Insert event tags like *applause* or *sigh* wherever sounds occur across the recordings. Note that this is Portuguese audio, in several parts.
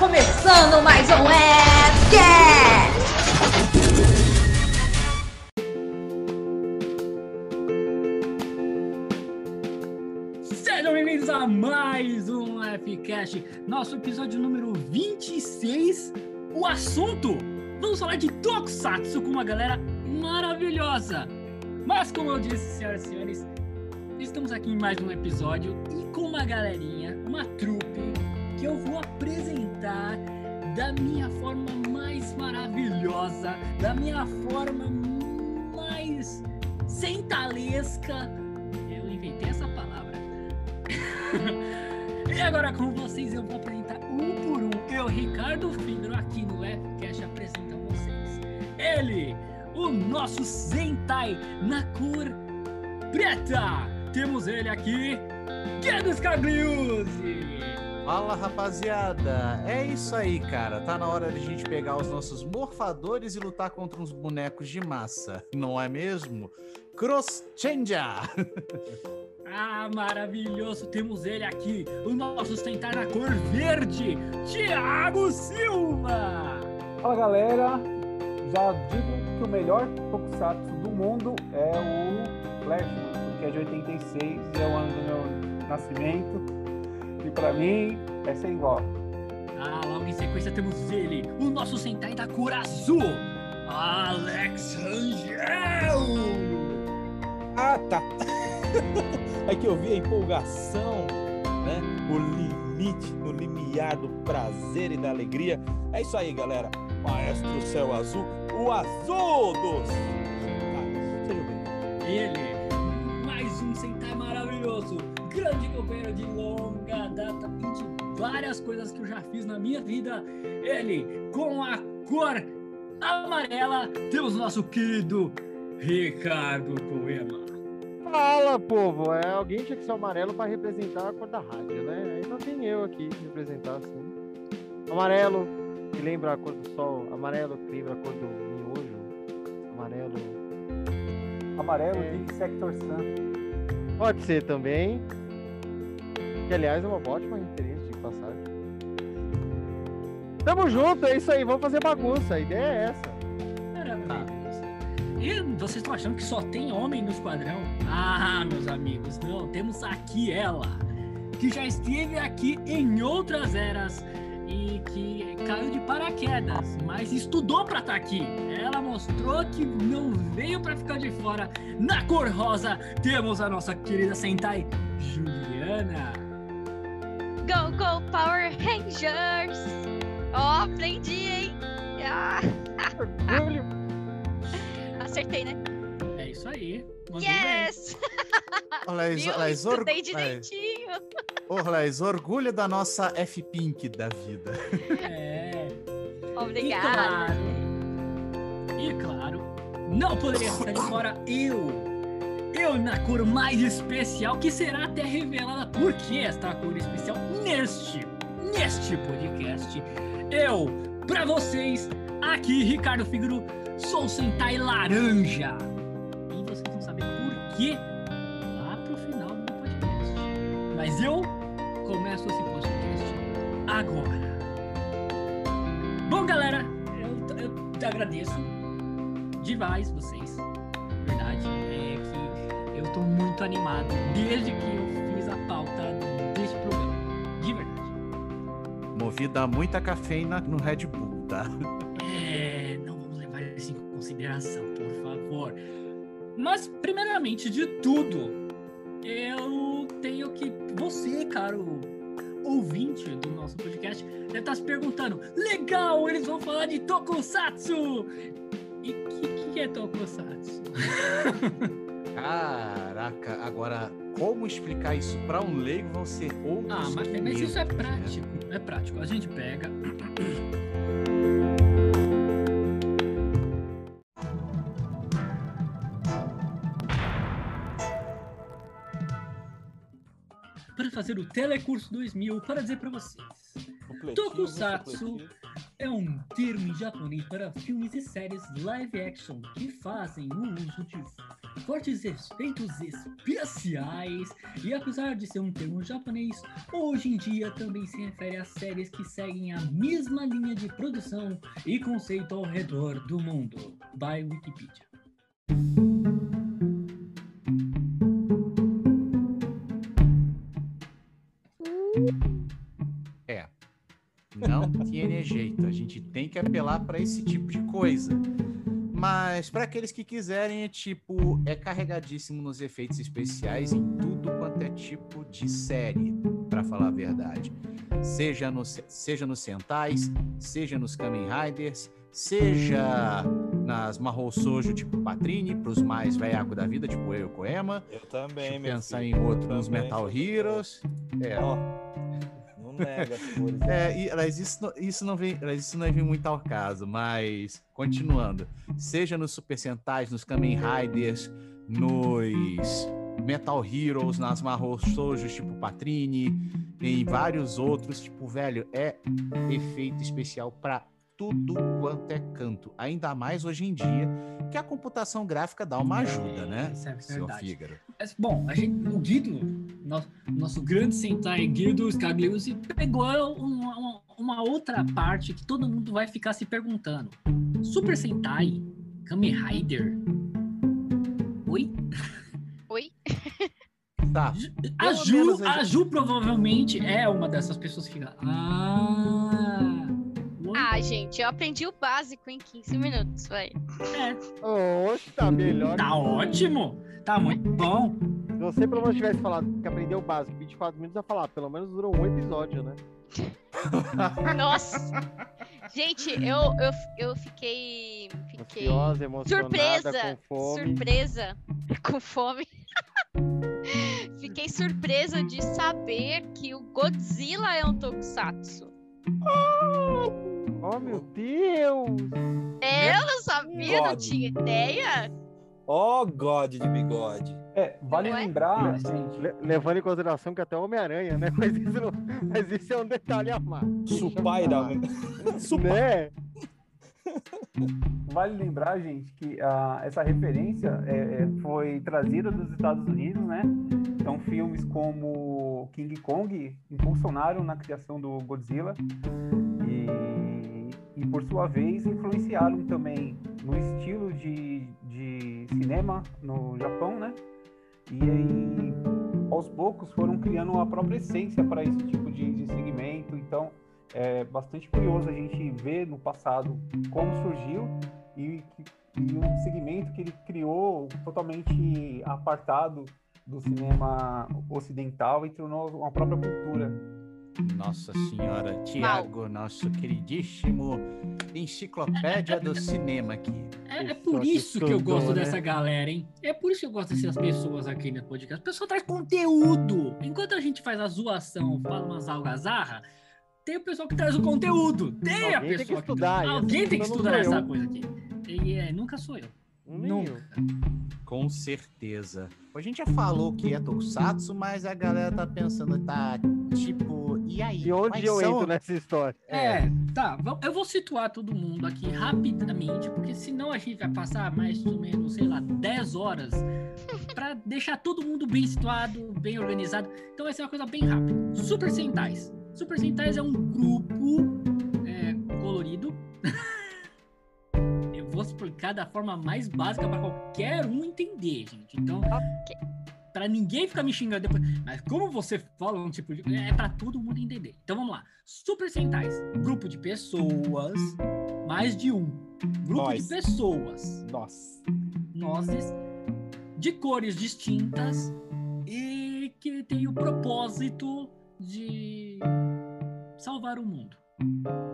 começando mais um Webcast! Sejam bem-vindos a mais um Fcast, nosso episódio número 26. O assunto: vamos falar de Tokusatsu com uma galera maravilhosa. Mas, como eu disse, senhoras e senhores, estamos aqui em mais um episódio e com uma galerinha, uma trupe, da minha forma mais maravilhosa, da minha forma mais centalesca. Eu inventei essa palavra. *laughs* e agora com vocês eu vou apresentar um por um. Eu, Ricardo Figro, aqui no Fcast, apresento a vocês. Ele, o nosso Sentai na cor preta. Temos ele aqui, Guedes Cagliuzzi. Fala rapaziada, é isso aí, cara. Tá na hora de a gente pegar os nossos morfadores e lutar contra uns bonecos de massa, não é mesmo? Cross Changer! *laughs* Ah, maravilhoso! Temos ele aqui, o nosso Sentai na cor verde, Thiago Silva! Fala galera, já digo que o melhor Tokusatsu do mundo é o Flashman, porque é de 86 e é o ano do meu nascimento. E pra mim é sem igual. Ah, logo em sequência temos ele, o nosso Sentai da cor azul, Alex Rangel! Ah, tá. *laughs* é que eu vi a empolgação, né? O limite, no limiar do prazer e da alegria. É isso aí, galera. Maestro Céu Azul, o azul dos bem-vindo. Ele, grande companheiro de longa data e de várias coisas que eu já fiz na minha vida. Ele, com a cor amarela, temos nosso querido Ricardo Coema. Fala, povo! É, alguém tinha que ser amarelo para representar a cor da rádio, né? Aí não tem eu aqui representar assim. Amarelo, que lembra a cor do sol. Amarelo, que lembra a cor do miojo. Amarelo. Amarelo É. de Sector Sun. Pode ser também. Que, aliás, é uma ótima referência de passagem. Tamo junto, é isso aí. Vamos fazer bagunça. A ideia é essa. E vocês estão achando que só tem homem no esquadrão? Ah, meus amigos, não. Temos aqui ela, que já esteve aqui em outras eras e que caiu de paraquedas, mas estudou pra estar aqui. Ela mostrou que não veio pra ficar de fora. Na cor rosa, temos a nossa querida Sentai, Juliana. Go, go, Power Rangers! Ó, aprendi, hein? Ah, Orgulho. *laughs* acertei, né? É isso aí. mandou bem. Yes! *laughs* *laughs* Viu? aliás, or- direitinho. aliás, orgulho da nossa F-Pink da vida. É. Obrigada. E claro, e claro, não poderia ficar de fora eu. Eu na cor mais especial, que será até revelada por que esta cor especial neste, neste podcast. Eu, pra vocês, aqui, Ricardo Figuro, sou Sentai Laranja. E vocês vão saber por quê lá pro final do podcast. Mas eu começo esse podcast agora. Bom, galera, eu, eu te agradeço demais vocês. Muito animado desde que eu fiz a pauta deste programa. De verdade. Movida a muita cafeína no Red Bull, tá? É, não vamos levar isso em consideração, por favor. Mas, primeiramente de tudo, eu tenho que. Você, caro ouvinte do nosso podcast, deve estar se perguntando: legal, eles vão falar de Tokusatsu! E o que, que é Tokusatsu? *laughs* Caraca, agora como explicar isso pra um leigo vão ser outros Ah, mas, mas isso é 500, né? prático. É prático. A gente pega. *clears throat* Fazer o Telecurso 2000, para dizer para vocês. Tokusatsu. É um termo em japonês para filmes e séries live action que fazem o uso de fortes efeitos especiais. E apesar de ser um termo japonês, hoje em dia também se refere a séries que seguem a mesma linha de produção e conceito ao redor do mundo. By Wikipedia. Tinha jeito, a gente tem que apelar para esse tipo de coisa. Mas para aqueles que quiserem, é tipo, é carregadíssimo nos efeitos especiais em tudo quanto é tipo de série, para falar a verdade. Seja, no, seja nos Sentais, seja nos Kamen Riders, seja nas Mahou Sojo, tipo Patrine, pros mais velhacos da vida, tipo eu, Koema. Eu também, Deixa eu meu pensar filho. em outro, Eu nos também Metal Heroes. É, Ó, cores. É, e, mas isso, não- isso, não vem, isso não vem muito ao caso, mas continuando. Seja nos Super Sentais, nos Kamen Riders, nos Metal Heroes, nas Mahou Soujos, tipo Patrine, em vários outros, tipo, velho, é efeito especial pra tudo quanto é canto. Ainda mais hoje em dia, que a computação gráfica dá uma ajuda, né? Isso é verdade. Fígaro. Mas, Bom, a gente, o Guido, nosso, nosso grande Sentai Guido Scagliuzzi, pegou uma, uma- uma outra parte que todo mundo vai ficar se perguntando. Super Sentai? Kamen Rider? Oi? Oi? Tá, A Ju, a Ju provavelmente é uma dessas pessoas que fica. Ah. Oi?" Ah, gente, eu aprendi o básico em 15 minutos, vai. É, Oxe, tá melhor. tá ótimo. Tá muito bom. Se você pelo menos tivesse falado que aprendeu o básico, 24 minutos, ia falar, pelo menos durou um episódio, né? *laughs* Nossa! Gente, eu, eu, eu fiquei. Fiquei. Ansiosa, emocionada, Surpresa! com fome. Surpresa! *laughs* Com fome. *laughs* Fiquei surpresa de saber que o Godzilla é um tokusatsu. Oh, meu Deus! É, eu não sabia, não tinha ideia. Ó, God de bigode. É, vale Não é? lembrar, gente, Le- levando em consideração que até o Homem-Aranha, né? *laughs* Mas isso, não- mas isso é um detalhe a mais. Supai da. *laughs* Supai. Né? vale lembrar, gente, que ah, essa referência é, é, foi trazida dos Estados Unidos, né? Então, filmes como King Kong impulsionaram na criação do Godzilla e, e por sua vez, influenciaram também no estilo de, de cinema no Japão, né? E aí, aos poucos, foram criando a própria essência para esse tipo de, de segmento. Então, é bastante curioso a gente ver no passado como surgiu e, e um segmento que ele criou totalmente apartado do cinema ocidental e tornou uma própria cultura. Nossa Senhora, Tiago, nosso queridíssimo enciclopédia do cinema aqui. É, é Pessoa por que isso que eu gosto né? dessa galera, hein? É por isso que eu gosto dessas pessoas aqui no podcast. O pessoal traz conteúdo. Enquanto a gente faz a zoação, fala umas algazarra, tem o pessoal que traz o conteúdo. Tem a Alguém tem que pessoa estudar, e essa Alguém tem que pessoa estudar essa eu. coisa aqui. E é, nunca sou eu. Nunca. Com certeza. A gente já falou que é Tokusatsu, mas a galera tá pensando, tá tipo, e aí? E onde eu são- entro nessa história? É, tá. va- Eu vou situar todo mundo aqui rapidamente, porque senão a gente vai passar mais ou menos, sei lá, 10 horas pra deixar todo mundo bem situado, bem organizado. Então vai ser uma coisa bem rápida. Super Sentais. Super Sentais é um grupo é, colorido. *laughs* Eu vou explicar da forma mais básica pra qualquer um entender, gente. Então, Pra ninguém ficar me xingando depois. Mas como você fala um tipo de. É pra todo mundo entender. Então vamos lá. Super Sentais. Grupo de pessoas. Mais de um. Grupo Nós. de pessoas. Nossa. Nozes. De cores distintas. E que tem o propósito de salvar o mundo.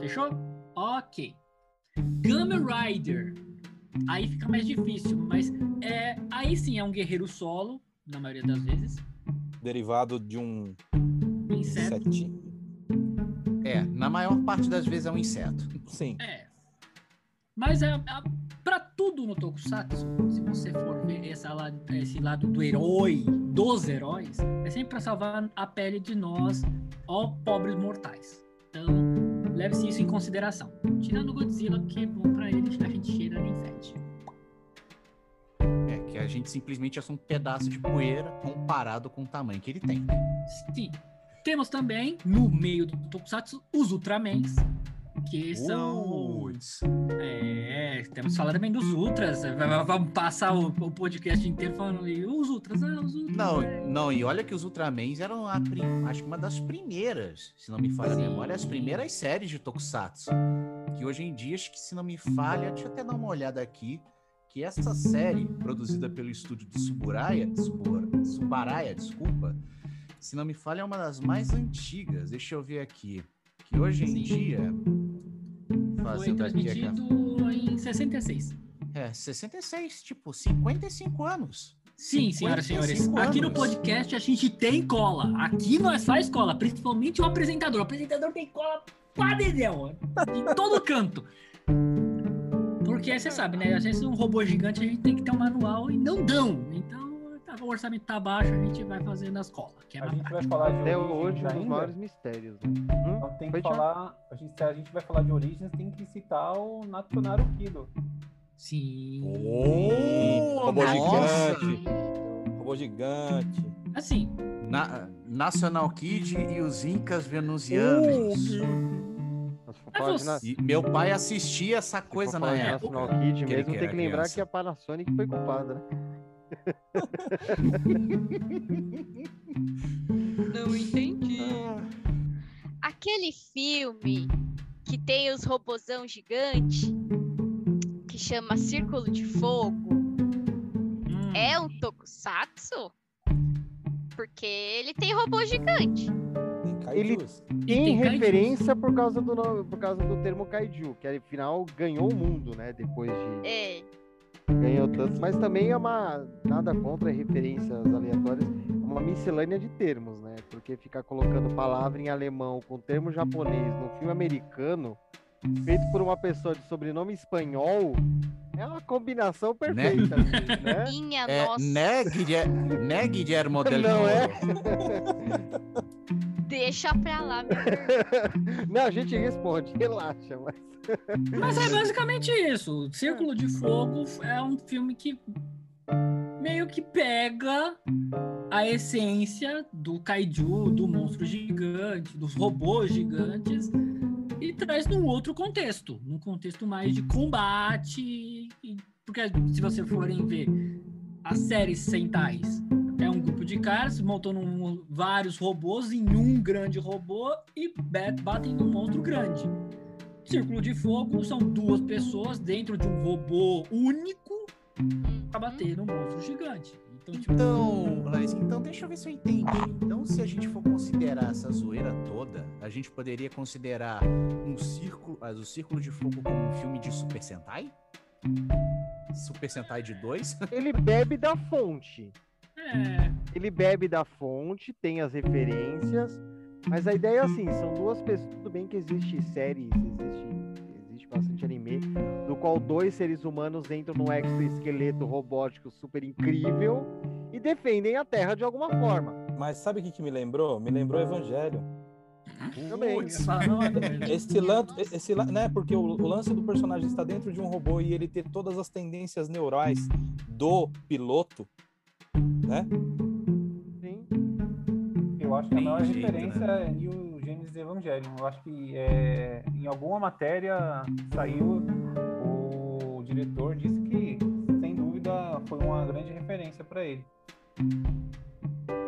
Fechou? Ok. Kamen Rider. Aí fica mais difícil, mas é, aí sim é um guerreiro solo, na maioria das vezes. Derivado de um Inseto. insetinho. É, na maior parte das vezes é um inseto. Sim. É. Mas é, é, pra tudo no Tokusatsu, se você for ver essa esse lado do herói, dos heróis, é sempre pra salvar a pele de nós, ó pobres mortais. Então, leve-se isso em consideração. Tirando o Godzilla, que é bom pra ele, a gente cheira nem fede. A a gente simplesmente é só um pedaço de poeira comparado com o tamanho que ele tem. Sim. Temos também, no meio do Tokusatsu, os Ultramans, que são. É, temos que falar também dos Ultras. Vamos passar o, o podcast inteiro falando e os Ultras, ah, os Ultras. Não, é. não, e olha que os Ultramans eram a prim- acho que uma das primeiras, se não me falha a Sim. memória, as primeiras séries de Tokusatsu. Que hoje em dia, acho que se não me falha, deixa eu até dar uma olhada aqui, que essa série, produzida pelo estúdio do Suburaya, Subur, Subaraya, desculpa, se não me falha, é uma das mais antigas. Deixa eu ver aqui. Que hoje em Sim. dia. Foi Fazendo aqui transmitido em 66. É, 66, tipo, 55 anos. Sim, senhoras e senhores. 55 Aqui no anos. podcast a gente tem cola. Aqui nós faz cola, principalmente o apresentador. O apresentador tem cola pra dedéu, de todo canto. Porque você sabe, né? Às vezes um robô gigante a gente tem que ter um manual e não dão. Então, tá, o orçamento tá baixo, a gente vai fazendo as colas. Que é A mais gente vai falar de Até hoje, um dos maiores mistérios. Né? Hum? Então tem que falar. A gente, se a gente vai falar de origens, tem que citar o Natsunaru Kido. Sim. Oh, robô nossa! gigante. Robô gigante. Assim, Na- National Kid e os Incas Venusianos. Nós você- meu pai assistia essa coisa na de época. National Kid que mesmo, que tem que lembrar criança. que a Panasonic foi culpada, né? Não entendi. Aquele filme que tem os robozão gigante, que chama Círculo de Fogo, hum, é um tokusatsu? Porque ele tem robô gigante. Ele- e Tem tem kaijus. referência por causa do nome, por causa do termo kaiju, que afinal ganhou o mundo, né? Depois de É. ganhou tantos, mas também é uma nada contra referências aleatórias, é uma miscelânea de termos, né? Porque ficar colocando palavra em alemão com termo japonês no filme americano, feito por uma pessoa de sobrenome espanhol, é uma combinação perfeita, assim, *laughs* né? Minha É, nossa. né, Guilherme, né, Guilhermo *laughs* Del Não é? *laughs* Deixa pra lá, meu *laughs* irmão. Não, a gente responde, relaxa, mas *laughs* Mas é basicamente isso. Círculo de Fogo é um filme que meio que pega a essência do kaiju, do monstro gigante, dos robôs gigantes e traz num outro contexto, num contexto mais de combate, e- porque se você forem ver as séries Sentais, é um grupo de caras montando um- vários robôs em um grande robô e bat- batem num monstro grande. Círculo de Fogo são duas pessoas dentro de um robô único pra bater num monstro gigante. Então, tipo, Então, Laís, então deixa eu ver se eu entendi. Então, se a gente for considerar essa zoeira toda, a gente poderia considerar um círculo, o Círculo de Fogo como um filme de Super Sentai? Super Sentai de dois? *laughs* ele bebe da fonte. é, Ele bebe da fonte, tem as referências, mas a ideia é assim, são duas pessoas, tudo bem que existe séries, existe, existe bastante anime, do qual dois seres humanos entram num exoesqueleto robótico super incrível e defendem a Terra de alguma forma. Mas sabe o que, que me lembrou? Me lembrou Evangelho. Também. eu falo, não, é- Esse, lan esse né, porque o, o lance do personagem está dentro de um robô e ele ter todas as tendências neurais do piloto, né? Sim. Eu acho que a maior jeito, referência né? é New Genesis Evangelion. Eu acho que é, em alguma matéria saiu, o diretor disse que, sem dúvida, foi uma grande referência para ele.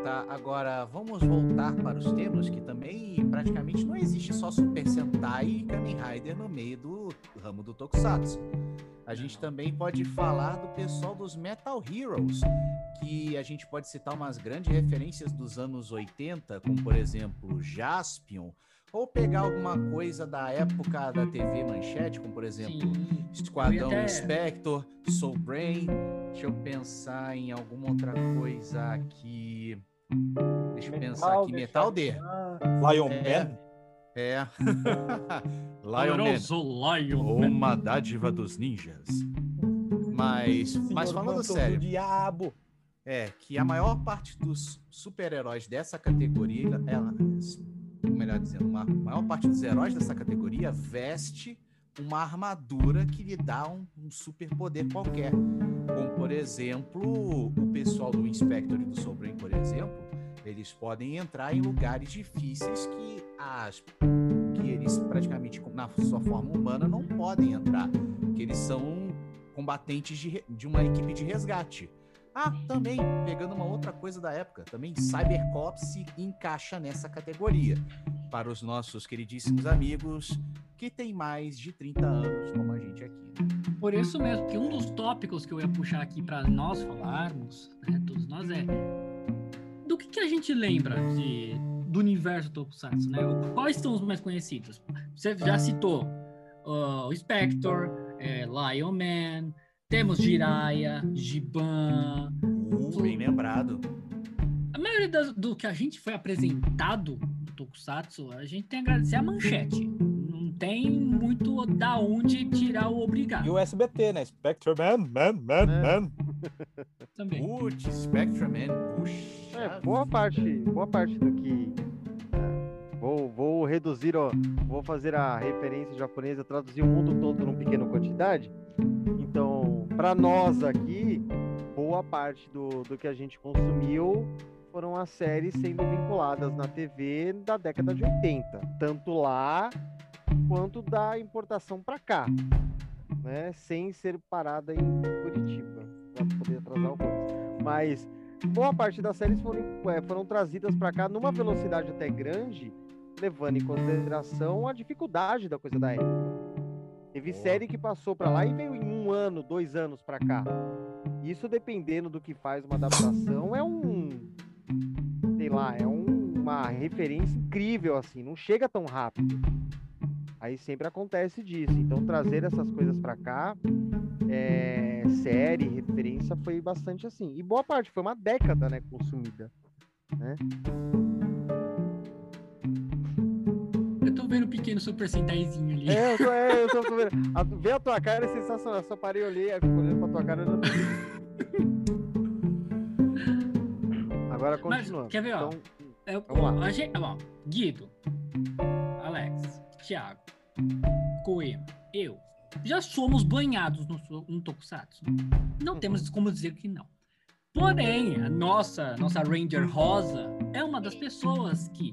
Tá, agora vamos voltar para os termos que também praticamente não existe só Super Sentai e Kamen Rider no meio do ramo do Tokusatsu. A gente também pode falar do pessoal dos Metal Heroes, que a gente pode citar umas grandes referências dos anos 80, como por exemplo Jaspion, ou pegar alguma coisa da época da TV Manchete, como por exemplo Sim. Esquadrão até- Spector, Soul Brain. Deixa eu pensar em alguma outra coisa aqui. Deixa eu pensar aqui. Metal D. Lion É. Man. É. *laughs* Lion Man. Lion Man. Uma dádiva dos ninjas. Mas, mas falando sério, diabo. é que a maior parte dos super-heróis dessa categoria, ela, ou melhor dizendo, a maior parte dos heróis dessa categoria veste uma armadura que lhe dá um, um superpoder qualquer. Como, por exemplo, o pessoal do Inspector e do Sobrinho, por exemplo, eles podem entrar em lugares difíceis que as que eles praticamente na sua forma humana não podem entrar, que eles são combatentes de, de uma equipe de resgate. Ah, também, pegando uma outra coisa da época, também Cybercop se encaixa nessa categoria. Para os nossos queridíssimos amigos que têm mais de 30 anos, como a gente aqui. né? Por isso mesmo, que um dos tópicos que eu ia puxar aqui para nós falarmos, né, todos nós, é do que, que a gente lembra de, do universo Tokusatsu, né? Quais são os mais conhecidos? Você já citou ah, o Spector, é, Lion Man, temos Jiraiya, Giban. Uh, bem lembrado. A maioria das- do que a gente foi apresentado no Tokusatsu, a gente tem a agradecer a manchete. Não tem muito da onde tirar o obrigado E o SBT, né? Spectre Man, Man, Man, É. Man. também. Putz, Spectreman, puxa. É, boa parte, boa parte do que. é, vou, vou reduzir, ó, vou fazer a referência japonesa, traduzir o mundo todo numa pequena quantidade. Então, para nós aqui, boa parte do, do que a gente consumiu foram as séries sendo vinculadas na TV da década de 80, tanto lá quanto da importação para cá, né? Sem ser parada em Curitiba, para poder atrasar o bonde. Mas boa parte das séries foram, é, foram trazidas para cá numa velocidade até grande, levando em consideração a dificuldade da coisa da época. Teve Boa. série que passou para lá e veio em um ano, dois anos para cá. Isso dependendo do que faz uma adaptação é um, sei lá, é um- uma referência incrível assim, não chega tão rápido. Aí sempre acontece disso. Então trazer essas coisas para cá, é, série, referência foi bastante assim. E boa parte foi uma década, né, consumida. Tô vendo pequeno Super Sentaizinho ali. É, eu tô, é, eu tô *laughs* vendo. A, ver a tua cara é sensacional. Eu só parei e olhei, olhando pra tua cara. olhando. Agora Mas, continuando. quer ver, ó? Então, Eu- Vamos lá. a gente, ó, Guido, Alex, Thiago, Coema, eu, já somos banhados no, no Tokusatsu. Não Uhum. temos como dizer que não. Porém, a nossa, nossa Ranger Rosa é uma das pessoas que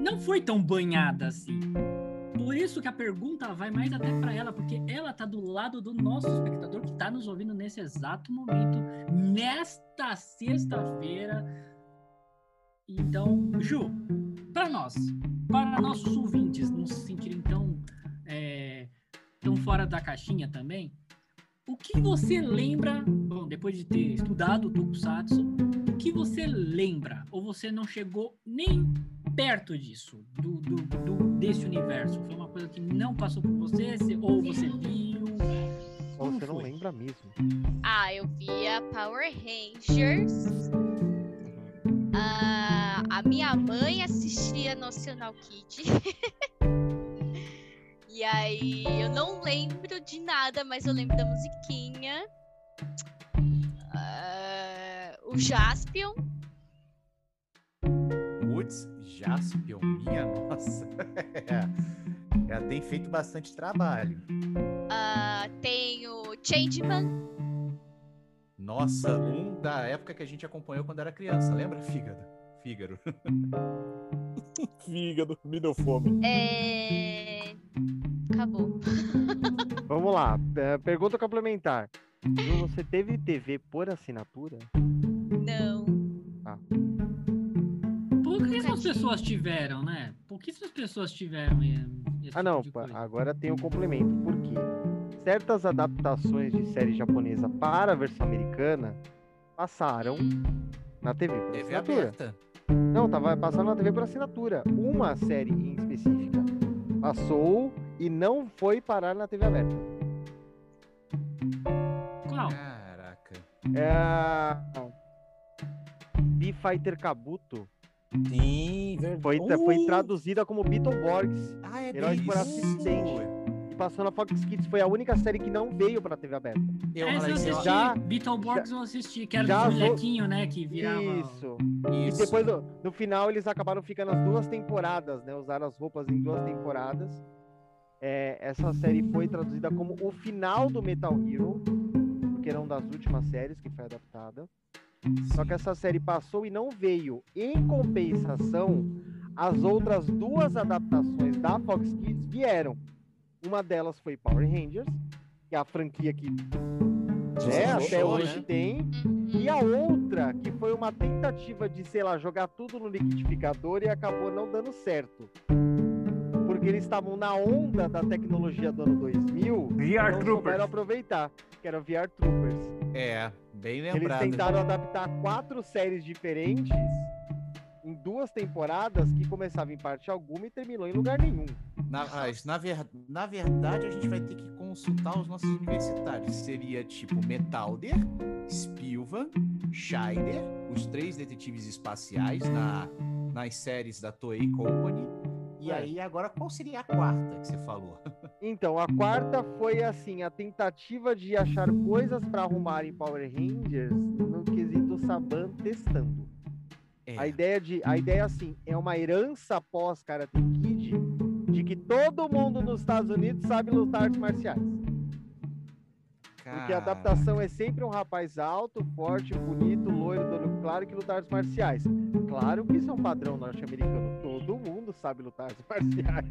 não foi tão banhada assim. Por isso que a pergunta vai mais até para ela, porque ela tá do lado do nosso espectador que tá nos ouvindo nesse exato momento, nesta sexta-feira. Então, Ju, para nós, para nossos ouvintes não se sentirem tão, é, tão fora da caixinha também, o que você lembra, bom, depois de ter estudado o Tokusatsu, o que você lembra? Ou você não chegou nem perto disso, do, do, do- desse universo? Foi uma coisa que não passou por você, ou você viu? ou você não lembra mesmo. Ah, eu via Power Rangers. Ah, a minha mãe assistia National Kid. *laughs* e aí eu não lembro de nada, mas eu lembro da musiquinha. Ah, o Jaspion. Putz, Jaspion, minha nossa. *laughs* Ela tem feito bastante trabalho. ah, tem o Changeman. Nossa, um da época que a gente acompanhou quando era criança, lembra? *laughs* Fígado. Fígaro. *laughs* Fígado, me deu fome. É... Acabou. *laughs* Vamos lá. é, Pergunta complementar. Você teve TV por assinatura? Não. Pouquíssimas pessoas tiveram, né? Pouquíssimas pessoas tiveram esse Ah, não. tipo de pa- coisa. Agora tem o complemento. Por quê? Certas adaptações de série japonesa para a versão americana passaram na TV por TV assinatura. aberta. Não, tava passando na TV por assinatura. Uma série em específica passou e não foi parar na TV aberta. Qual? Caraca. É a B-Fighter Kabuto Sim, verdade. foi, foi traduzida como Beetleborgs Ah, é Herói por isso. assistente. Passou na Fox Kids. Foi a única série que não veio pra TV aberta. Eu, Essa eu assisti. já- Beetleborgs eu assisti, que era já dos molequinhos, né? Que virava. Isso. isso. E depois, no, no final, eles acabaram ficando as duas temporadas, né? Usaram as roupas em duas temporadas. É, essa série foi traduzida como o final do Metal Hero, porque era uma das últimas séries que foi adaptada. Só que essa série passou e não veio. Em compensação, as outras duas adaptações da Fox Kids vieram. Uma delas foi Power Rangers, que é a franquia que né, até Show, hoje né? tem. E a outra, que foi uma tentativa de, sei lá, jogar tudo no liquidificador e acabou não dando certo. Porque eles estavam na onda da tecnologia do ano 2000 VR e não Troopers. aproveitar, que era VR Troopers. É, bem Eles lembrado. tentaram adaptar quatro séries diferentes em duas temporadas que começava em parte alguma e terminou em lugar nenhum. Na, na, ver- na verdade, a gente vai ter que consultar os nossos universitários. Seria tipo Metalder, Spilvan, Scheider, os três detetives espaciais na, nas séries da Toei Company. E É. aí, agora, qual seria a quarta que você falou? *laughs* Então, a quarta foi assim, a tentativa de achar coisas para arrumar em Power Rangers no quesito Saban testando. É, A ideia de, a ideia assim, é uma herança pós Karate Kid de que todo mundo nos Estados Unidos sabe lutar artes marciais. Porque a adaptação é sempre um rapaz alto, forte, bonito, loiro, do olho claro que luta artes marciais. Claro que isso é um padrão norte-americano. Todo mundo sabe lutar artes *laughs* marciais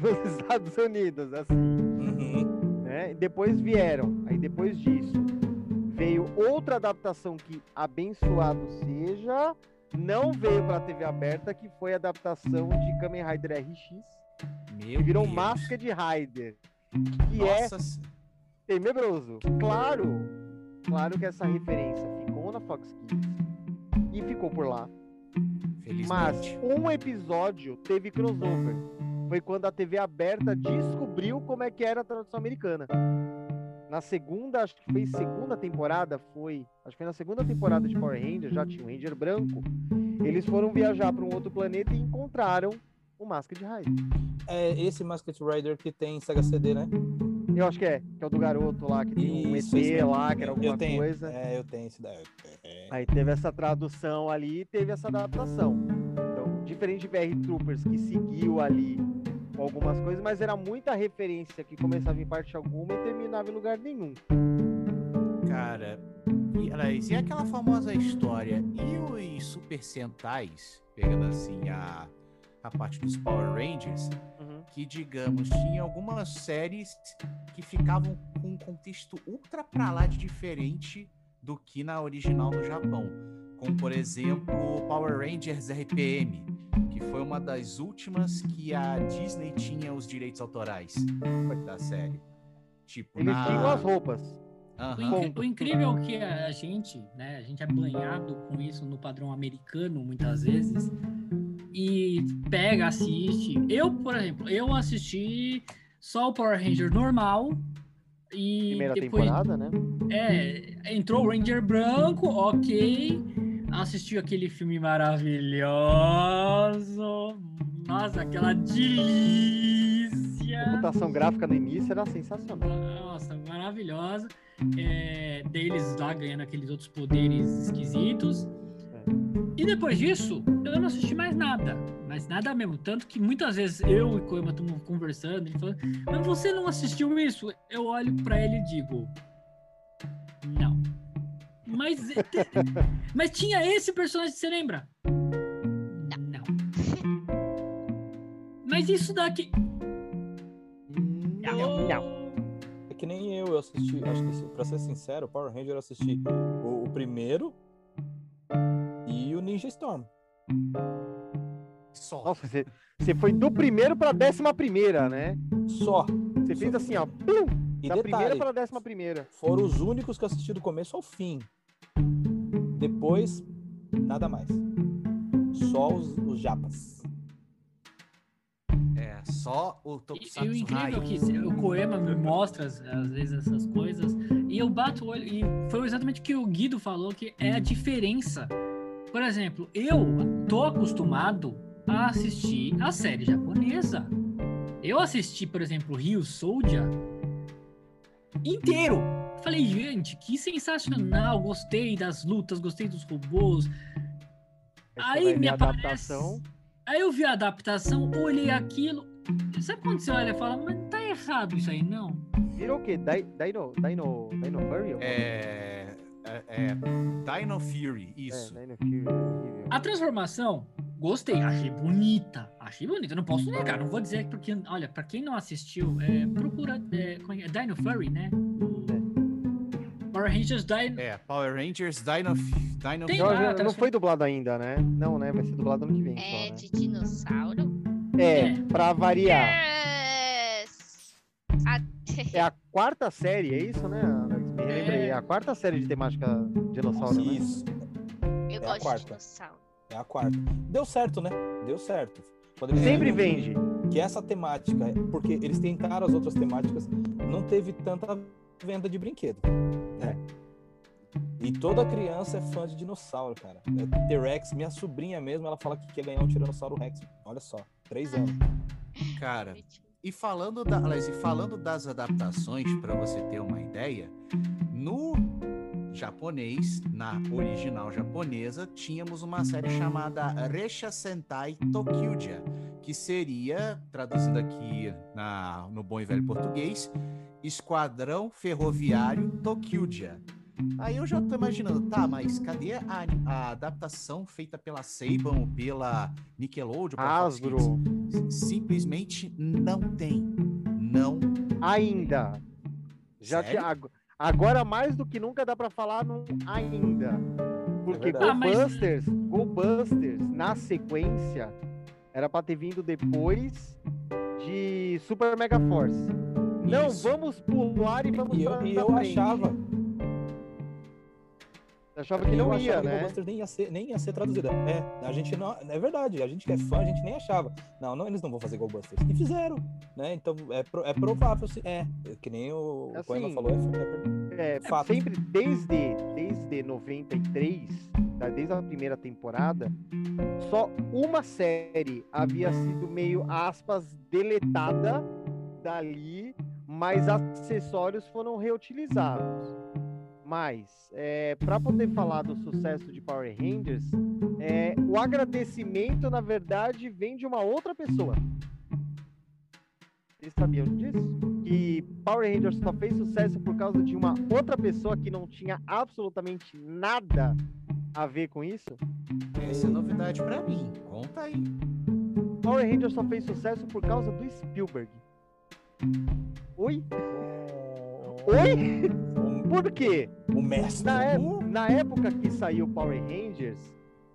nos Estados Unidos, assim Uhum. né? Depois vieram, aí depois disso veio outra adaptação que abençoado seja, não veio para TV aberta, que foi a adaptação de Kamen Rider RX, Meu que virou Deus. Máscara de Rider, que é Nossa, se- tenebroso. Claro, claro que essa referência ficou na Fox Kids e ficou por lá. Mas felizmente. um episódio teve crossover. Foi quando a TV aberta descobriu como é que era a tradução americana. Na segunda, acho que foi segunda temporada, foi. Acho que foi na segunda temporada de Power Rangers, já tinha um Ranger branco. Eles foram viajar para um outro planeta e encontraram o de Raio. É esse Masked Rider que tem Sega CD, né? Eu acho que é, que é o do garoto lá, que tem um Isso, ET isso mesmo. lá, que era alguma tenho, coisa. É, eu tenho esse daí. É. Aí teve essa tradução ali e teve essa adaptação. Então, diferente de VR Troopers, que seguiu ali com algumas coisas, mas era muita referência que começava em parte alguma e terminava em lugar nenhum. Cara, e, aliás, e aquela famosa história? E os Super Sentais, pegando assim a, a parte dos Power Rangers, que, digamos, tinha algumas séries que ficavam com um contexto ultra pra lá de diferente do que na original no Japão. Como, por exemplo, Power Rangers RPM, que foi uma das últimas que a Disney tinha os direitos autorais da série. Tipo, Eles na... tinham as roupas. O, Aham. incri- o incrível é que a gente, né, a gente é banhado com isso no padrão americano muitas vezes e pega, assiste. Eu, por exemplo, eu assisti só o Power Ranger normal e Primeira depois temporada, né? é, entrou o Ranger branco, ok. Assistiu aquele filme maravilhoso. Nossa, aquela A delícia. computação gráfica no início era sensacional. Nossa, maravilhosa. É, deles lá ganhando aqueles outros poderes esquisitos. E depois disso, eu não assisti mais nada. Mas nada mesmo. Tanto que muitas vezes eu e Koema estamos conversando. Ele fala, mas você não assistiu isso? Eu olho pra ele e digo: Não. Mas, mas tinha esse personagem, você lembra? Não. Mas isso daqui. Não, não. É que nem eu, eu assisti, acho que pra ser sincero, Power Ranger eu assisti o, o primeiro e o Ninja Storm. Só. Nossa, você, você foi do primeiro pra décima primeira, né? Só. Você fez assim, ó. Pum, E da primeira detalhe, pra décima primeira. foram os únicos que eu assisti do começo ao fim. Depois, nada mais. Só os, os japas. É, só o E, Tokusatsu e o incrível é que o Koema me mostra às às vezes essas coisas e eu bato o olho e foi exatamente o que o Guido falou que é a diferença. Por exemplo, eu tô acostumado a assistir a série japonesa. Eu assisti, por exemplo, Rio Soldier inteiro. Falei, gente, que sensacional! Gostei das lutas, gostei dos robôs. Aí, Aí me aparece- adaptação. Aí eu vi a adaptação, olhei aquilo. Sabe quando você olha e fala, mas tá errado isso aí, não? Virou o quê? Di- Dino, Dino, Dino Furry? É, é, é Dino Fury, isso. É, Dino Fury. A transformação, gostei, achei bonita. Achei bonita, não posso negar, não vou dizer porque, olha, pra quem não assistiu, é, procura, é, como é é? Dino Furry, né? Power Rangers Dino. É, Power Rangers Dino, Dino Tem Não, lá, não foi dublado ainda, né? Não, né? Vai ser dublado ano que vem. É só, né? de dinossauro? É, É. pra variar. Yes! Ah, É a *laughs* quarta série, é isso, né, Alex? Me relembrei. É a quarta série de temática dinossauro, né? Isso, eu a gosto de quarta. dinossauro. é a quarta. Deu certo, né? Deu certo. Poderia Sempre um vende. Que essa temática, porque eles tentaram as outras temáticas, não teve tanta venda de brinquedo? E toda criança é fã de dinossauro, cara. É T-Rex, minha sobrinha mesmo, ela fala que quer ganhar um Tiranossauro Rex. Olha só, três anos. Cara, E falando, da, aliás, e falando das adaptações, para você ter uma ideia, no japonês, na original japonesa, tínhamos uma série chamada Resha Sentai Tokyuja, que seria, traduzindo aqui na, no bom e velho português, Esquadrão Ferroviário Tokyuja. Aí eu já tô imaginando, tá, mas cadê a, a adaptação feita pela Saban ou pela Nickelodeon? pela Hasbro. Simplesmente não tem. Não. Ainda. Já te- ag- agora mais do que nunca dá pra falar no ainda. Porque verdade. Ah, mas- GoBusters, GoBusters, na sequência, era pra ter vindo depois de Super Mega Force. Não, Isso. vamos pular e vamos E pra eu, e pra eu frente. achava, Eu achava que eu não achava ia, né? Ghostbusters nem ia ser, nem ia ser traduzida. É, a gente não, é verdade, a gente que é fã, a gente nem achava. Não, não, eles não vão fazer Ghostbusters. E fizeram, né? Então é, pro- é provável. É, que nem o, Assim, falou, é, é, É, Fato. sempre desde, desde 93, tá, desde a primeira temporada, só uma série havia sido meio aspas deletada dali, mas acessórios foram reutilizados. Mas, para poder falar do sucesso de Power Rangers, é, o agradecimento, na verdade, vem de uma outra pessoa. Vocês sabiam disso? Que Power Rangers só fez sucesso por causa de uma outra pessoa que não tinha absolutamente nada a ver com isso? Essa é novidade pra mim. Conta aí. Power Rangers só fez sucesso por causa do Spielberg. Oi? Oi? *laughs* Por quê? o mestre. Na, é- na época que saiu Power Rangers,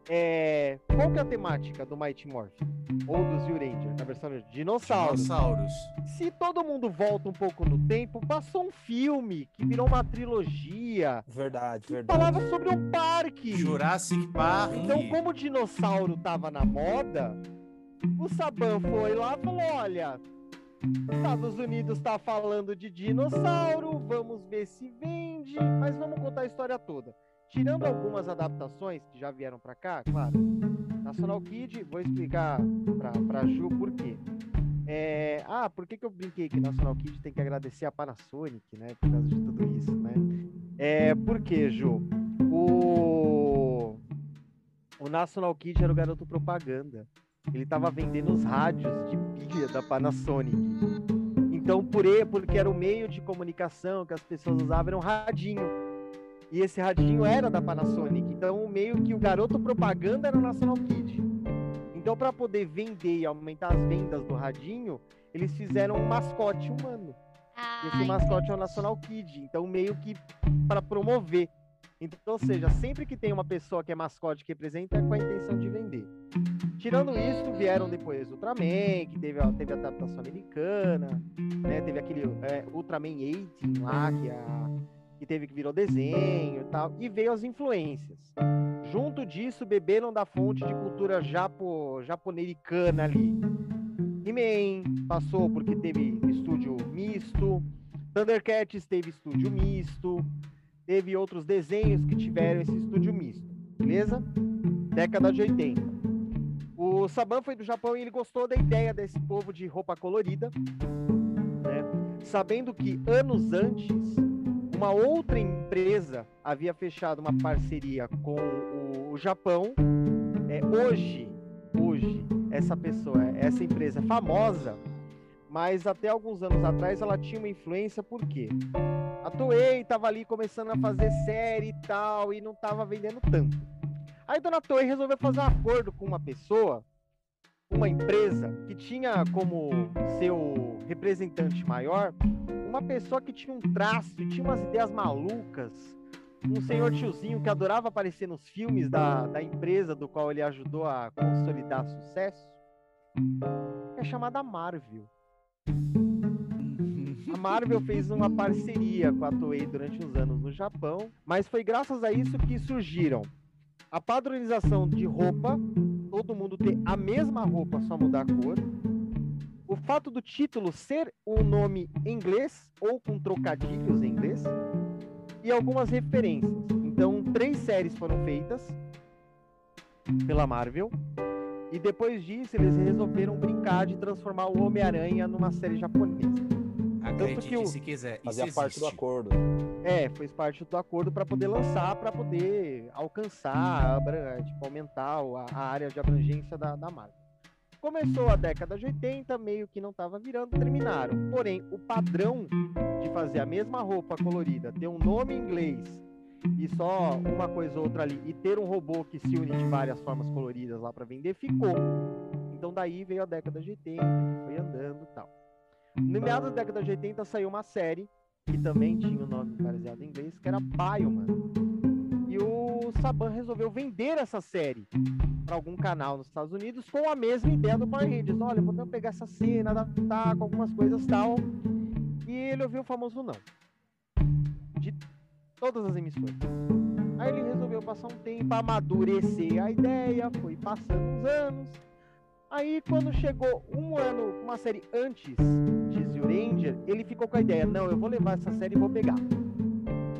é, qual que é a temática do Mighty Morphin? Ou do Zio Ranger, na versão de dinossauros? Dinossauros. Se todo mundo volta um pouco no tempo, passou um filme que virou uma trilogia Verdade, que verdade. falava sobre um parque. Jurassic Park. Então, como o dinossauro tava na moda, o Saban foi lá e falou: olha, Estados Unidos tá falando de dinossauro, vamos ver se vende, mas vamos contar a história toda. Tirando algumas adaptações que já vieram pra cá, claro. National Kid, vou explicar pra Ju por quê. É, ah, por que, que eu brinquei que National Kid tem que agradecer a Panasonic, né? Por causa de tudo isso, né? É, por quê, Ju? O, o National Kid era o garoto propaganda. Ele tava vendendo os rádios de da Panasonic. Então, por ele, porque era o meio de comunicação que as pessoas usavam, era um radinho. E esse radinho era da Panasonic. Então, meio que o garoto propaganda era o National Kid. Então, para poder vender e aumentar as vendas do radinho, eles fizeram um mascote humano. E esse Ai, mascote é o National Kid. Então, meio que para promover. Então, ou seja, sempre que tem uma pessoa que é mascote que representa, é com a intenção de vender. Tirando isso, vieram depois Ultraman, que teve, teve adaptação americana, né? Teve aquele é, Ultraman 18 lá, que, a, que teve que virou desenho e tal. E veio as influências. Junto disso, beberam da fonte de cultura japo, japoneiricana ali. He-Man passou porque teve estúdio misto. Thundercats teve estúdio misto. Teve outros desenhos que tiveram esse estúdio misto. Beleza? Década de 80. O Saban foi do Japão e ele gostou da ideia desse povo de roupa colorida. né? Sabendo que anos antes, uma outra empresa havia fechado uma parceria com o, o Japão. É, hoje, hoje, essa pessoa, essa empresa é famosa mas até alguns anos atrás ela tinha uma influência, por quê? A Toei tava ali começando a fazer série e tal, e não tava vendendo tanto. Aí Dona Toei resolveu fazer um acordo com uma pessoa, uma empresa, que tinha como seu representante maior uma pessoa que tinha um traço, tinha umas ideias malucas, um senhor tiozinho que adorava aparecer nos filmes da, da empresa do qual ele ajudou a consolidar sucesso, é chamada Marvel. A Marvel fez uma parceria com a Toei durante uns anos no Japão, mas foi graças a isso que surgiram a padronização de roupa, todo mundo ter a mesma roupa, só mudar a cor. O fato do título ser um nome em inglês ou com trocadilhos em inglês e algumas referências. Então, três séries foram feitas pela Marvel. E depois disso, eles resolveram brincar de transformar o Homem-Aranha numa série japonesa. Acredite que o- se quiser. Isso Fazia parte do existe. acordo. É, fez parte do acordo para poder lançar, para poder alcançar, tipo, aumentar a, a área de abrangência da, da marca. Começou a década de 80, meio que não estava virando, terminaram. Porém, o padrão de fazer a mesma roupa colorida, ter um nome em inglês e só uma coisa ou outra ali, e ter um robô que se une de várias formas coloridas lá para vender, ficou. Então daí veio a década de 80, que foi andando e tal. No meados da década de 80 saiu uma série que também tinha o nome baseado em inglês, que era Bioman. E o Saban resolveu vender essa série para algum canal nos Estados Unidos com a mesma ideia do Power Rangers. Olha, podemos pegar essa cena, adaptar com algumas coisas tal. E ele ouviu o famoso não. De todas as emissoras. Aí ele resolveu passar um tempo, amadurecer a ideia, foi passando uns anos. Aí quando chegou um ano, uma série antes Ranger, ele ficou com a ideia, não, eu vou levar essa série e vou pegar.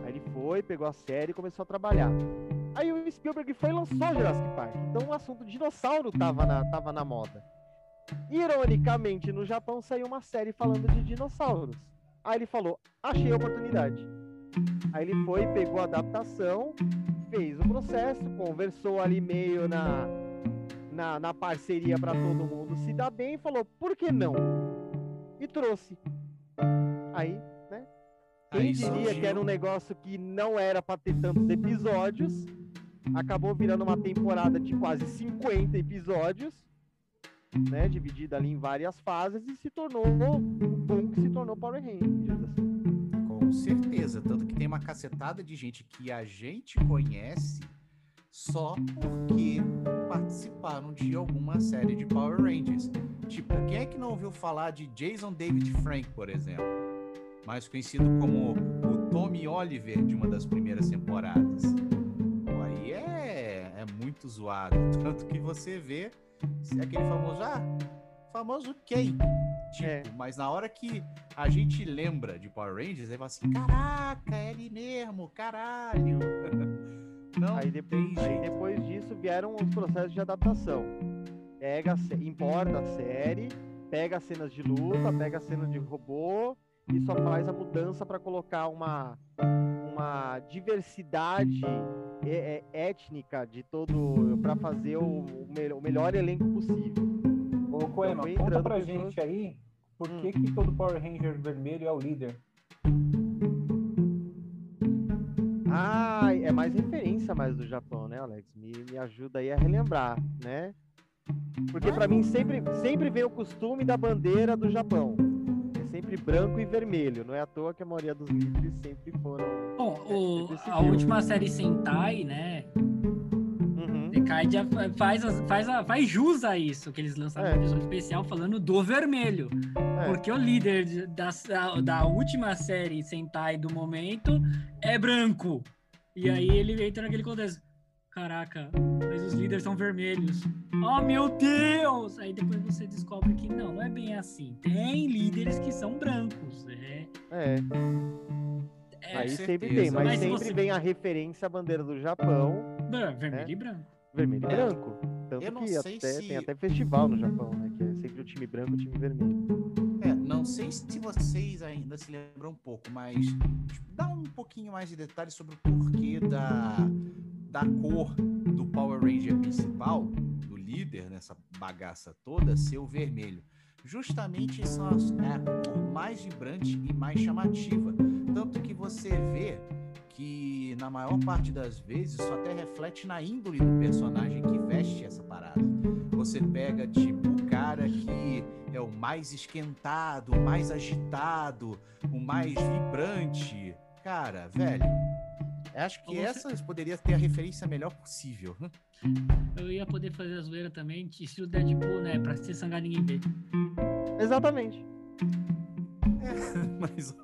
Aí ele foi, pegou a série e começou a trabalhar. Aí o Spielberg foi e lançou Jurassic Park. Então o assunto dinossauro tava na, tava na moda. Ironicamente, no Japão saiu uma série falando de dinossauros. Aí ele falou, achei a oportunidade. Aí ele foi, pegou a adaptação, fez o processo, conversou ali meio na, na, na parceria para todo mundo se dar bem e falou, por que não? E trouxe. Aí, né? Quem Aí diria surgiu- que era um negócio que não era para ter tantos episódios, acabou virando uma temporada de quase 50 episódios, né? Dividida ali em várias fases e se tornou o boom que se tornou Power Rangers. assim. Com certeza. Tanto que tem uma cacetada de gente que a gente conhece só porque participaram de alguma série de Power Rangers. Tipo, quem é que não ouviu falar de Jason David Frank, por exemplo? Mais conhecido como o Tommy Oliver de uma das primeiras temporadas. Pô, aí é, é muito zoado. *laughs* Tanto que você vê se é aquele famoso, ah, famoso quem? Tipo, É. mas na hora que a gente lembra de Power Rangers, aí fala assim, caraca, é ele mesmo, caralho. *laughs* Não Aí, depois, aí depois disso vieram os processos de adaptação. Pega, importa a série, pega as cenas de luta, pega as cenas de robô e só faz a mudança para colocar uma, uma diversidade é- é, étnica de todo para fazer o, o me- o melhor elenco possível. Ô, Coema, foi conta pra pessoas- gente aí por Hum. que, que todo Power Ranger vermelho é o líder. Ah, é mais referência mais do Japão, né, Alex? Me, me ajuda aí a relembrar, né? Porque pra mim sempre, sempre vem o costume da bandeira do Japão. É sempre branco e vermelho. Não é à toa que a maioria dos líderes sempre foram. Bom, o- sempre a última série Sentai, né? Uhum. Faz, faz, faz jus a isso, que eles lançaram É. um episódio especial falando do vermelho. É. Porque o líder de- da, da, última série Sentai do momento é branco. E aí ele entra naquele contexto. Caraca, os líderes são vermelhos. Oh meu Deus! Aí depois você descobre que não, não é bem assim. Tem líderes que são brancos. É, É, é aí certeza. sempre tem, mas, Mas se sempre você- vem a referência à bandeira do Japão, bran- vermelho É. e branco. vermelho e É. branco. Tanto Eu não que sei até, se- tem até festival no Japão, né? Que é sempre o time branco e o time vermelho. É, não sei se vocês ainda se lembram um pouco, mas tipo, dá um pouquinho mais de detalhes sobre o porquê da, da cor do Power Ranger principal, do líder nessa bagaça toda, ser o vermelho. justamente as- é a cor mais vibrante e mais chamativa. Tanto que você vê que na maior parte das vezes isso até reflete na índole do personagem que veste essa parada. Você pega tipo o cara que é o mais esquentado, o mais agitado, o mais vibrante. Cara, velho, acho que Você- essa poderia ter a referência melhor possível. Eu ia poder fazer a zoeira também, estilo Deadpool, né? Pra se sangar ninguém vê. Exatamente. *laughs* Mas.